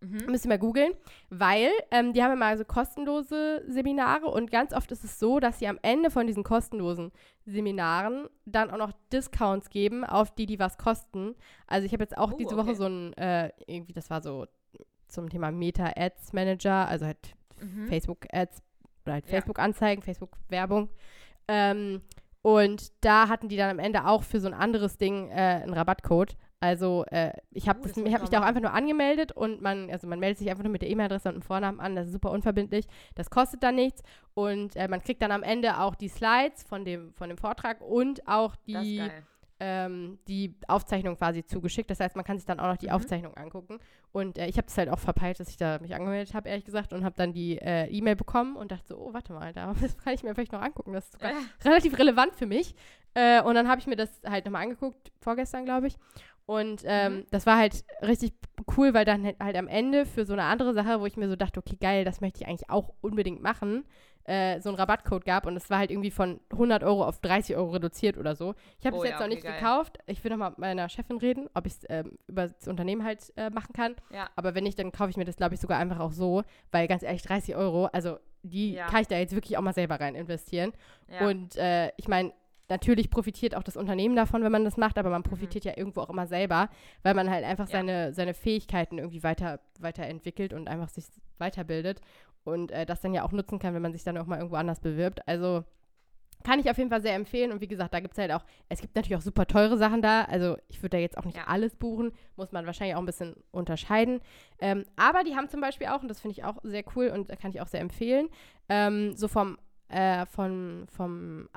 Mhm. Müsst ihr mal googeln, weil ähm, die haben ja mal so kostenlose Seminare und ganz oft ist es so, dass sie am Ende von diesen kostenlosen Seminaren dann auch noch Discounts geben auf die, die was kosten. Also ich habe jetzt auch Oh, diese okay. Woche so ein, äh, irgendwie, das war so zum Thema Meta Ads Manager, also halt Mhm. Facebook Ads oder halt Ja. Facebook Anzeigen, Facebook Werbung. Ähm, und da hatten die dann am Ende auch für so ein anderes Ding äh, einen Rabattcode. Also äh, ich habe Uh, ich hab mich da auch einfach nur angemeldet und man, also man meldet sich einfach nur mit der E-Mail-Adresse und dem Vornamen an. Das ist super unverbindlich. Das kostet dann nichts und äh, man kriegt dann am Ende auch die Slides von dem von dem Vortrag und auch die. Ähm, die Aufzeichnung quasi zugeschickt. Das heißt, man kann sich dann auch noch die Mhm. Aufzeichnung angucken. Und äh, ich habe das halt auch verpeilt, dass ich da mich angemeldet habe, ehrlich gesagt, und habe dann die äh, E-Mail bekommen und dachte so, oh, warte mal, da das kann ich mir vielleicht noch angucken. Das ist sogar Äh, relativ relevant für mich. Äh, und dann habe ich mir das halt nochmal angeguckt, vorgestern, glaube ich. Und ähm, Mhm. das war halt richtig cool, weil dann halt, halt am Ende für so eine andere Sache, wo ich mir so dachte, okay, geil, das möchte ich eigentlich auch unbedingt machen, äh, so einen Rabattcode gab und es war halt irgendwie von 100 Euro auf 30 Euro reduziert oder so. Ich habe Oh es ja, jetzt noch okay, nicht geil. gekauft. Ich will noch mal mit meiner Chefin reden, ob ich es ähm, über das Unternehmen halt äh, machen kann. ja. Aber wenn nicht, dann kaufe ich mir das, glaube ich, sogar einfach auch so, weil ganz ehrlich, 30 Euro, also die Ja. kann ich da jetzt wirklich auch mal selber rein investieren. ja. Und äh, ich meine, natürlich profitiert auch das Unternehmen davon, wenn man das macht, aber man Mhm. profitiert ja irgendwo auch immer selber, weil man halt einfach Ja. seine, seine Fähigkeiten irgendwie weiter, weiterentwickelt und einfach sich weiterbildet und äh, das dann ja auch nutzen kann, wenn man sich dann auch mal irgendwo anders bewirbt. Also kann ich auf jeden Fall sehr empfehlen. Und wie gesagt, da gibt es halt auch, es gibt natürlich auch super teure Sachen da. Also ich würde da jetzt auch nicht alles buchen, muss man wahrscheinlich auch ein bisschen unterscheiden. Ähm, aber die haben zum Beispiel auch, und das finde ich auch sehr cool und kann ich auch sehr empfehlen, ähm, so vom, äh, von, vom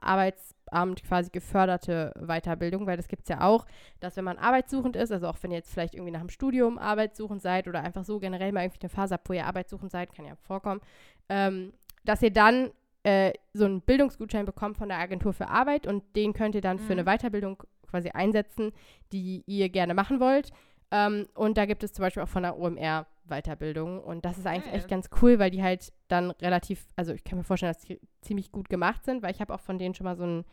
Arbeitsamt quasi geförderte Weiterbildung, weil das gibt es ja auch, dass wenn man arbeitssuchend ist, also auch wenn ihr jetzt vielleicht irgendwie nach dem Studium arbeitssuchend seid oder einfach so generell mal irgendwie eine Phase habt, wo ihr arbeitssuchend seid, kann ja vorkommen, ähm, dass ihr dann äh, so einen Bildungsgutschein bekommt von der Agentur für Arbeit und den könnt ihr dann für Mhm. eine Weiterbildung quasi einsetzen, die ihr gerne machen wollt. Ähm, und da gibt es zum Beispiel auch von der OMR Weiterbildung. Und das ist eigentlich Geil. echt ganz cool, weil die halt dann relativ, also ich kann mir vorstellen, dass die ziemlich gut gemacht sind, weil ich habe auch von denen schon mal so ein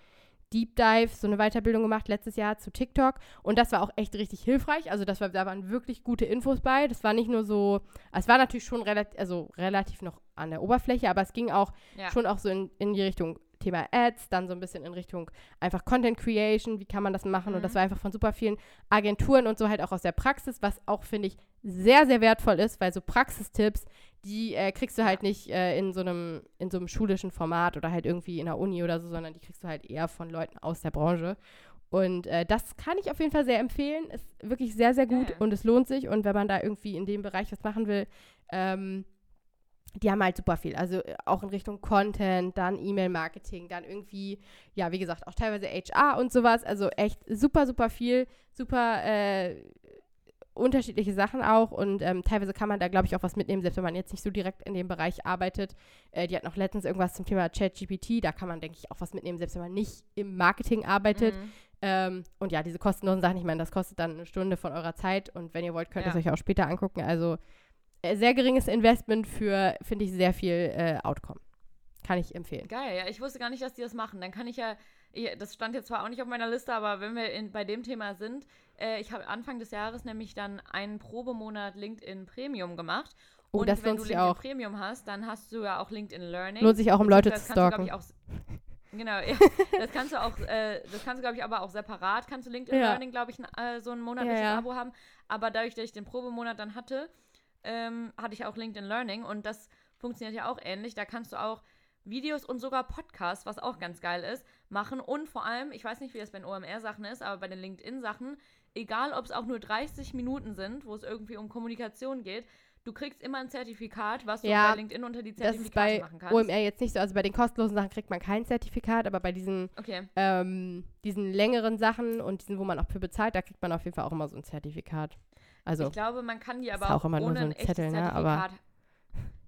Deep Dive, so eine Weiterbildung gemacht letztes Jahr zu TikTok. Und das war auch echt richtig hilfreich. Also das war, da waren wirklich gute Infos bei. Das war nicht nur so, es war natürlich schon relativ, also relativ noch an der Oberfläche, aber es ging auch ja. schon auch so in, in die Richtung Thema Ads, dann so ein bisschen in Richtung einfach Content Creation, wie kann man das machen? Und das Mhm. war einfach von super vielen Agenturen und so halt auch aus der Praxis, was auch, finde ich, sehr, sehr wertvoll ist, weil so Praxistipps, die äh, kriegst du halt nicht äh, in so einem in so einem schulischen Format oder halt irgendwie in der Uni oder so, sondern die kriegst du halt eher von Leuten aus der Branche. Und äh, das kann ich auf jeden Fall sehr empfehlen. Ist wirklich sehr, sehr gut Geil. und es lohnt sich. Und wenn man da irgendwie in dem Bereich was machen will, ähm, die haben halt super viel. Also äh, auch in Richtung Content, dann E-Mail-Marketing, dann irgendwie, ja, wie gesagt, auch teilweise HR und sowas. Also echt super, super viel, super äh, unterschiedliche Sachen auch. Und ähm, teilweise kann man da, glaube ich, auch was mitnehmen, selbst wenn man jetzt nicht so direkt in dem Bereich arbeitet. Äh, die hat noch letztens irgendwas zum Thema ChatGPT. Da kann man, denke ich, auch was mitnehmen, selbst wenn man nicht im Marketing arbeitet. Mhm. Ähm, und ja, diese kostenlosen Sachen, ich meine, das kostet dann eine Stunde von eurer Zeit und wenn ihr wollt, könnt ihr Ja. es euch auch später angucken. Also äh, sehr geringes Investment für, finde ich, sehr viel äh, Outcome. Kann ich empfehlen. Geil, ja, ich wusste gar nicht, dass die das machen. Dann kann ich ja, ich, das stand jetzt zwar auch nicht auf meiner Liste, aber wenn wir in, bei dem Thema sind, äh, ich habe Anfang des Jahres nämlich dann einen Probemonat LinkedIn Premium gemacht. Oh, und das wenn lohnt du sich LinkedIn auch. Premium hast, dann hast du ja auch LinkedIn Learning. Lohnt sich auch, um Leute zu kannst du, stalken. auch, genau, ja, das kannst du auch, äh, das kannst du, glaube ich, aber auch separat, kannst du LinkedIn Ja. Learning, glaube ich, äh, so ein monatliches ja. Abo haben. Aber dadurch, dass ich den Probemonat dann hatte, ähm, hatte ich auch LinkedIn Learning und das funktioniert ja auch ähnlich. Da kannst du auch Videos und sogar Podcasts, was auch ganz geil ist, machen. Und vor allem, ich weiß nicht, wie das bei den OMR-Sachen ist, aber bei den LinkedIn-Sachen, egal ob es auch nur 30 Minuten sind, wo es irgendwie um Kommunikation geht, du kriegst immer ein Zertifikat, was du Ja, bei LinkedIn unter die Das ist Zertifikate bei machen kannst. OMR jetzt nicht so. Also bei den kostenlosen Sachen kriegt man kein Zertifikat, aber bei diesen, Okay. ähm, diesen längeren Sachen und diesen, wo man auch für bezahlt, da kriegt man auf jeden Fall auch immer so ein Zertifikat. Also, ich glaube, man kann die ist aber auch auch, ohne so ein Zettel, ne, Zertifikat. aber-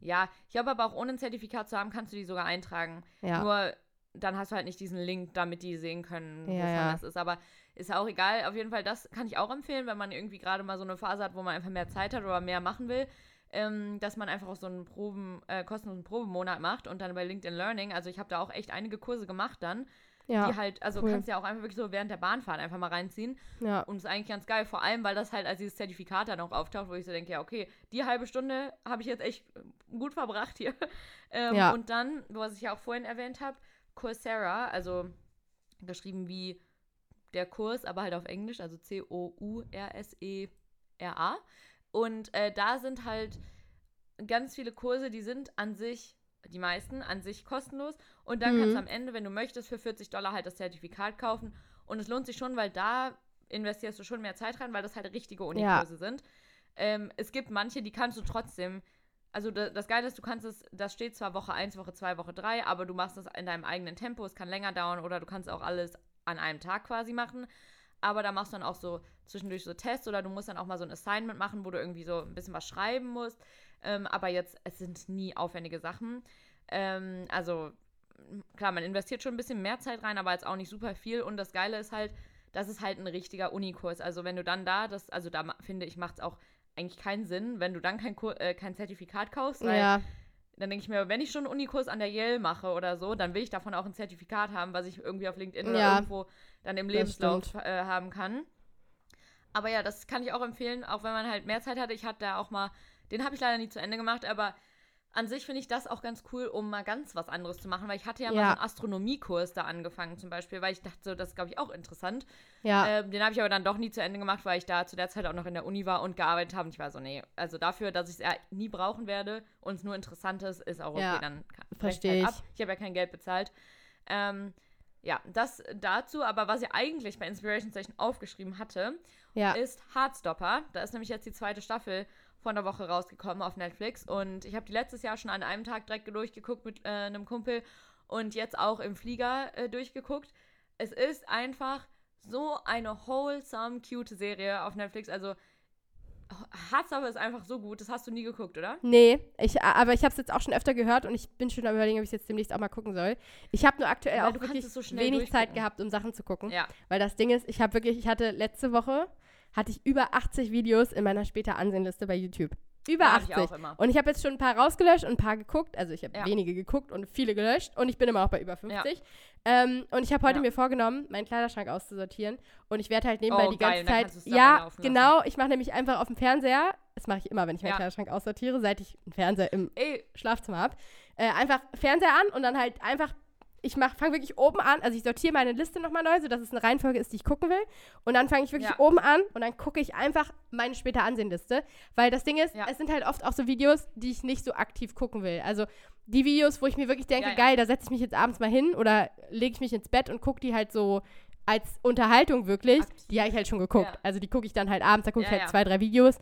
Ja, ich glaube aber auch ohne ein Zertifikat zu haben, kannst du die sogar eintragen. ja. Nur dann hast du halt nicht diesen Link, damit die sehen können, Ja, wovon ja. das ist. Aber ist ja auch egal. Auf jeden Fall, das kann ich auch empfehlen, wenn man irgendwie gerade mal so eine Phase hat, wo man einfach mehr Zeit hat oder mehr machen will. Ähm, dass man einfach auch so einen Proben, äh, kostenlosen Probemonat macht und dann bei LinkedIn Learning, also ich habe da auch echt einige Kurse gemacht dann, ja, die halt, also cool. kannst du ja auch einfach wirklich so während der Bahnfahrt einfach mal reinziehen. ja. Und ist eigentlich ganz geil, vor allem, weil das halt als dieses Zertifikat dann auch auftaucht, wo ich so denke, ja, okay, die halbe Stunde habe ich jetzt echt gut verbracht hier. ähm, Ja. Und dann, was ich ja auch vorhin erwähnt habe, Coursera, also geschrieben wie der Kurs, aber halt auf Englisch, also C-O-U-R-S-E-R-A. Und äh, da sind halt ganz viele Kurse, die sind an sich, die meisten, an sich kostenlos. Und dann kannst Mhm. du am Ende, wenn du möchtest, für 40 Dollar halt das Zertifikat kaufen. Und es lohnt sich schon, weil da investierst du schon mehr Zeit rein, weil das halt richtige Unikurse sind. Ähm, es gibt manche, die kannst du trotzdem. Also da, das Geile ist, du kannst es, das steht zwar Woche 1, Woche 2, Woche 3, aber du machst es in deinem eigenen Tempo, es kann länger dauern oder du kannst auch alles an einem Tag quasi machen. aber da machst du dann auch so zwischendurch so Tests oder du musst dann auch mal so ein Assignment machen, wo du irgendwie so ein bisschen was schreiben musst. Ähm, aber jetzt, es sind nie aufwendige Sachen. Ähm, also klar, man investiert schon ein bisschen mehr Zeit rein, aber jetzt auch nicht super viel. Und das Geile ist halt, das ist halt ein richtiger Unikurs. Also wenn du dann da, das, also da finde ich, macht es auch eigentlich keinen Sinn, wenn du dann kein, Kur äh, kein Zertifikat kaufst, weil Ja, dann denke ich mir, wenn ich schon einen Unikurs an der Yale mache oder so, dann will ich davon auch ein Zertifikat haben, was ich irgendwie auf LinkedIn oder Ja, irgendwo dann im das Lebenslauf äh, haben kann. Aber ja, das kann ich auch empfehlen, auch wenn man halt mehr Zeit hatte. Ich hatte da auch mal, den habe ich leider nie zu Ende gemacht, aber an sich finde ich das auch ganz cool, um mal ganz was anderes zu machen, weil ich hatte ja, mal Ja. so einen Astronomiekurs da angefangen zum Beispiel, weil ich dachte, so, das ist, glaube ich, auch interessant. ja, Ähm, den habe ich aber dann doch nie zu Ende gemacht, weil ich da zu der Zeit auch noch in der Uni war und gearbeitet habe. Und ich war so, nee, also dafür, dass ich es ja nie brauchen werde und es nur interessant ist, ist auch okay, Ja, dann halt ich. ab. Ich habe ja kein Geld bezahlt. Ähm, ja, das dazu, aber was ich eigentlich bei Inspiration Station aufgeschrieben hatte, ja. ist Heartstopper. Da ist nämlich jetzt die zweite Staffel von der Woche rausgekommen auf Netflix. Und ich habe die letztes Jahr schon an einem Tag direkt durchgeguckt mit äh, einem Kumpel und jetzt auch im Flieger äh, durchgeguckt. Es ist einfach so eine wholesome, cute Serie auf Netflix. Also Heartstopper ist einfach so gut. Das hast du nie geguckt, oder? Nee, ich, aber ich habe es jetzt auch schon öfter gehört und ich bin schon am überlegen, ob ich es jetzt demnächst auch mal gucken soll. Ich habe nur aktuell Weil auch wirklich so wenig Zeit gehabt, um Sachen zu gucken. Ja. Weil das Ding ist, ich habe wirklich, ich hatte letzte Woche, hatte ich über 80 Videos in meiner später Ansehenliste bei YouTube. Über Ja, hab 80. ich auch immer. Und ich habe jetzt schon ein paar rausgelöscht und ein paar geguckt. Also ich habe Ja. wenige geguckt und viele gelöscht. Und ich bin immer noch bei über 50. Ähm, und ich habe heute Ja. mir vorgenommen, meinen Kleiderschrank auszusortieren. Und ich werde halt nebenbei Oh, die geil, ganze Zeit. Ja, genau. Ich mache nämlich einfach auf dem Fernseher. Das mache ich immer, wenn ich meinen Ja. Kleiderschrank aussortiere, seit ich einen Fernseher im Ey, Schlafzimmer habe. Äh, einfach Fernseher an und dann halt einfach. Ich fange wirklich oben an, also ich sortiere meine Liste nochmal neu, sodass es eine Reihenfolge ist, die ich gucken will. Und dann fange ich wirklich Ja. oben an und dann gucke ich einfach meine später Ansehenliste. Weil das Ding ist, Ja. es sind halt oft auch so Videos, die ich nicht so aktiv gucken will. Also die Videos, wo ich mir wirklich denke, Ja, geil, da setze ich mich jetzt abends mal hin oder lege ich mich ins Bett und gucke die halt so als Unterhaltung wirklich. Aktiv. Die habe ich halt schon geguckt. Also die gucke ich dann halt abends, da gucke ich halt zwei, drei Videos.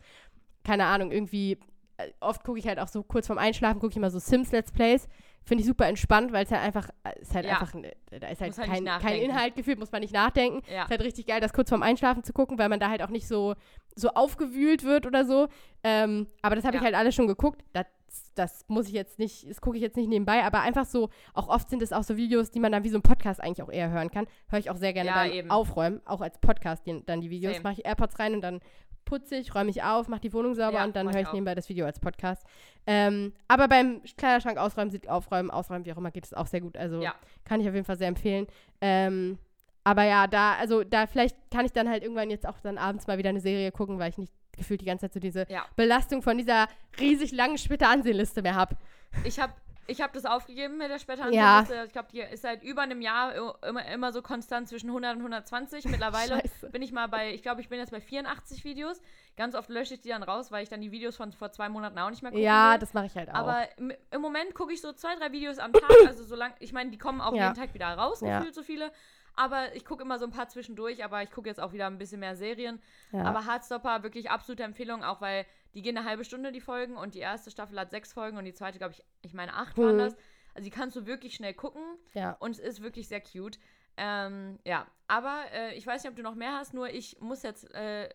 Keine Ahnung, irgendwie äh, oft gucke ich halt auch so kurz vorm Einschlafen, gucke ich immer so Sims Let's Plays. Finde ich super entspannt, weil es halt einfach, äh, ist halt Ja. einfach, ne- da ist halt, halt kein, kein. Inhalt gefühlt, muss man nicht nachdenken. ja. Ist halt richtig geil, das kurz vorm Einschlafen zu gucken, weil man da halt auch nicht so, so aufgewühlt wird oder so. Ähm, aber das habe ich Ja. halt alles schon geguckt. Das, das muss ich jetzt nicht, das gucke ich jetzt nicht nebenbei, aber einfach so, auch oft sind es auch so Videos, die man dann wie so ein Podcast eigentlich auch eher hören kann. Höre ich auch sehr gerne Ja, beim eben. Aufräumen, auch als Podcast die, dann die Videos. Mache ich AirPods rein und dann putze ich, räume ich auf, mache die Wohnung sauber Ja, und dann höre ich auch. nebenbei das Video als Podcast. Ähm, aber beim Kleiderschrank ausräumen, sieht aufräumen, ausräumen, wie auch immer, geht es auch sehr gut. Also Ja. kann ich auf jeden Fall sehr empfehlen. Ähm, aber ja, da, also da vielleicht kann ich dann halt irgendwann jetzt auch dann abends mal wieder eine Serie gucken, weil ich nicht gefühlt die ganze Zeit so diese Ja. Belastung von dieser riesig langen später Ansehenliste mehr habe. Ich habe ich hab das aufgegeben mit der später Ja. Ich glaube, die ist seit über einem Jahr immer, immer so konstant zwischen 100 und 120. Mittlerweile Scheiße. bin ich mal bei, ich glaube, ich bin jetzt bei 84 Videos. Ganz oft lösche ich die dann raus, weil ich dann die Videos von vor zwei Monaten auch nicht mehr gucken Ja, will. das mache ich halt auch. Aber im, im Moment gucke ich so zwei, drei Videos am Tag. Also solange, ich meine, die kommen auch Ja. jeden Tag wieder raus, Ja. gefühlt so viele. Aber ich gucke immer so ein paar zwischendurch, aber ich gucke jetzt auch wieder ein bisschen mehr Serien. ja. Aber Heartstopper, wirklich absolute Empfehlung, auch weil die gehen eine halbe Stunde, die Folgen. Und die erste Staffel hat sechs Folgen und die zweite, glaube ich, ich meine, acht waren Mhm. das. Also die kannst du wirklich schnell gucken ja. und es ist wirklich sehr cute. Ähm, ja, aber äh, ich weiß nicht, ob du noch mehr hast, nur ich muss jetzt äh,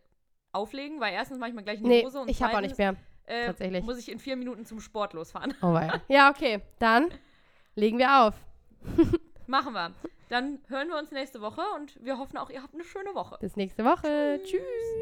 auflegen, weil erstens mache ich mir gleich in die Nee, Hose und ich habe auch nicht mehr. äh, tatsächlich. muss ich in vier Minuten zum Sport losfahren. Oh wei. ja, okay. Dann legen wir auf. Machen wir. Dann hören wir uns nächste Woche und wir hoffen auch, ihr habt eine schöne Woche. Bis nächste Woche. Tschüss.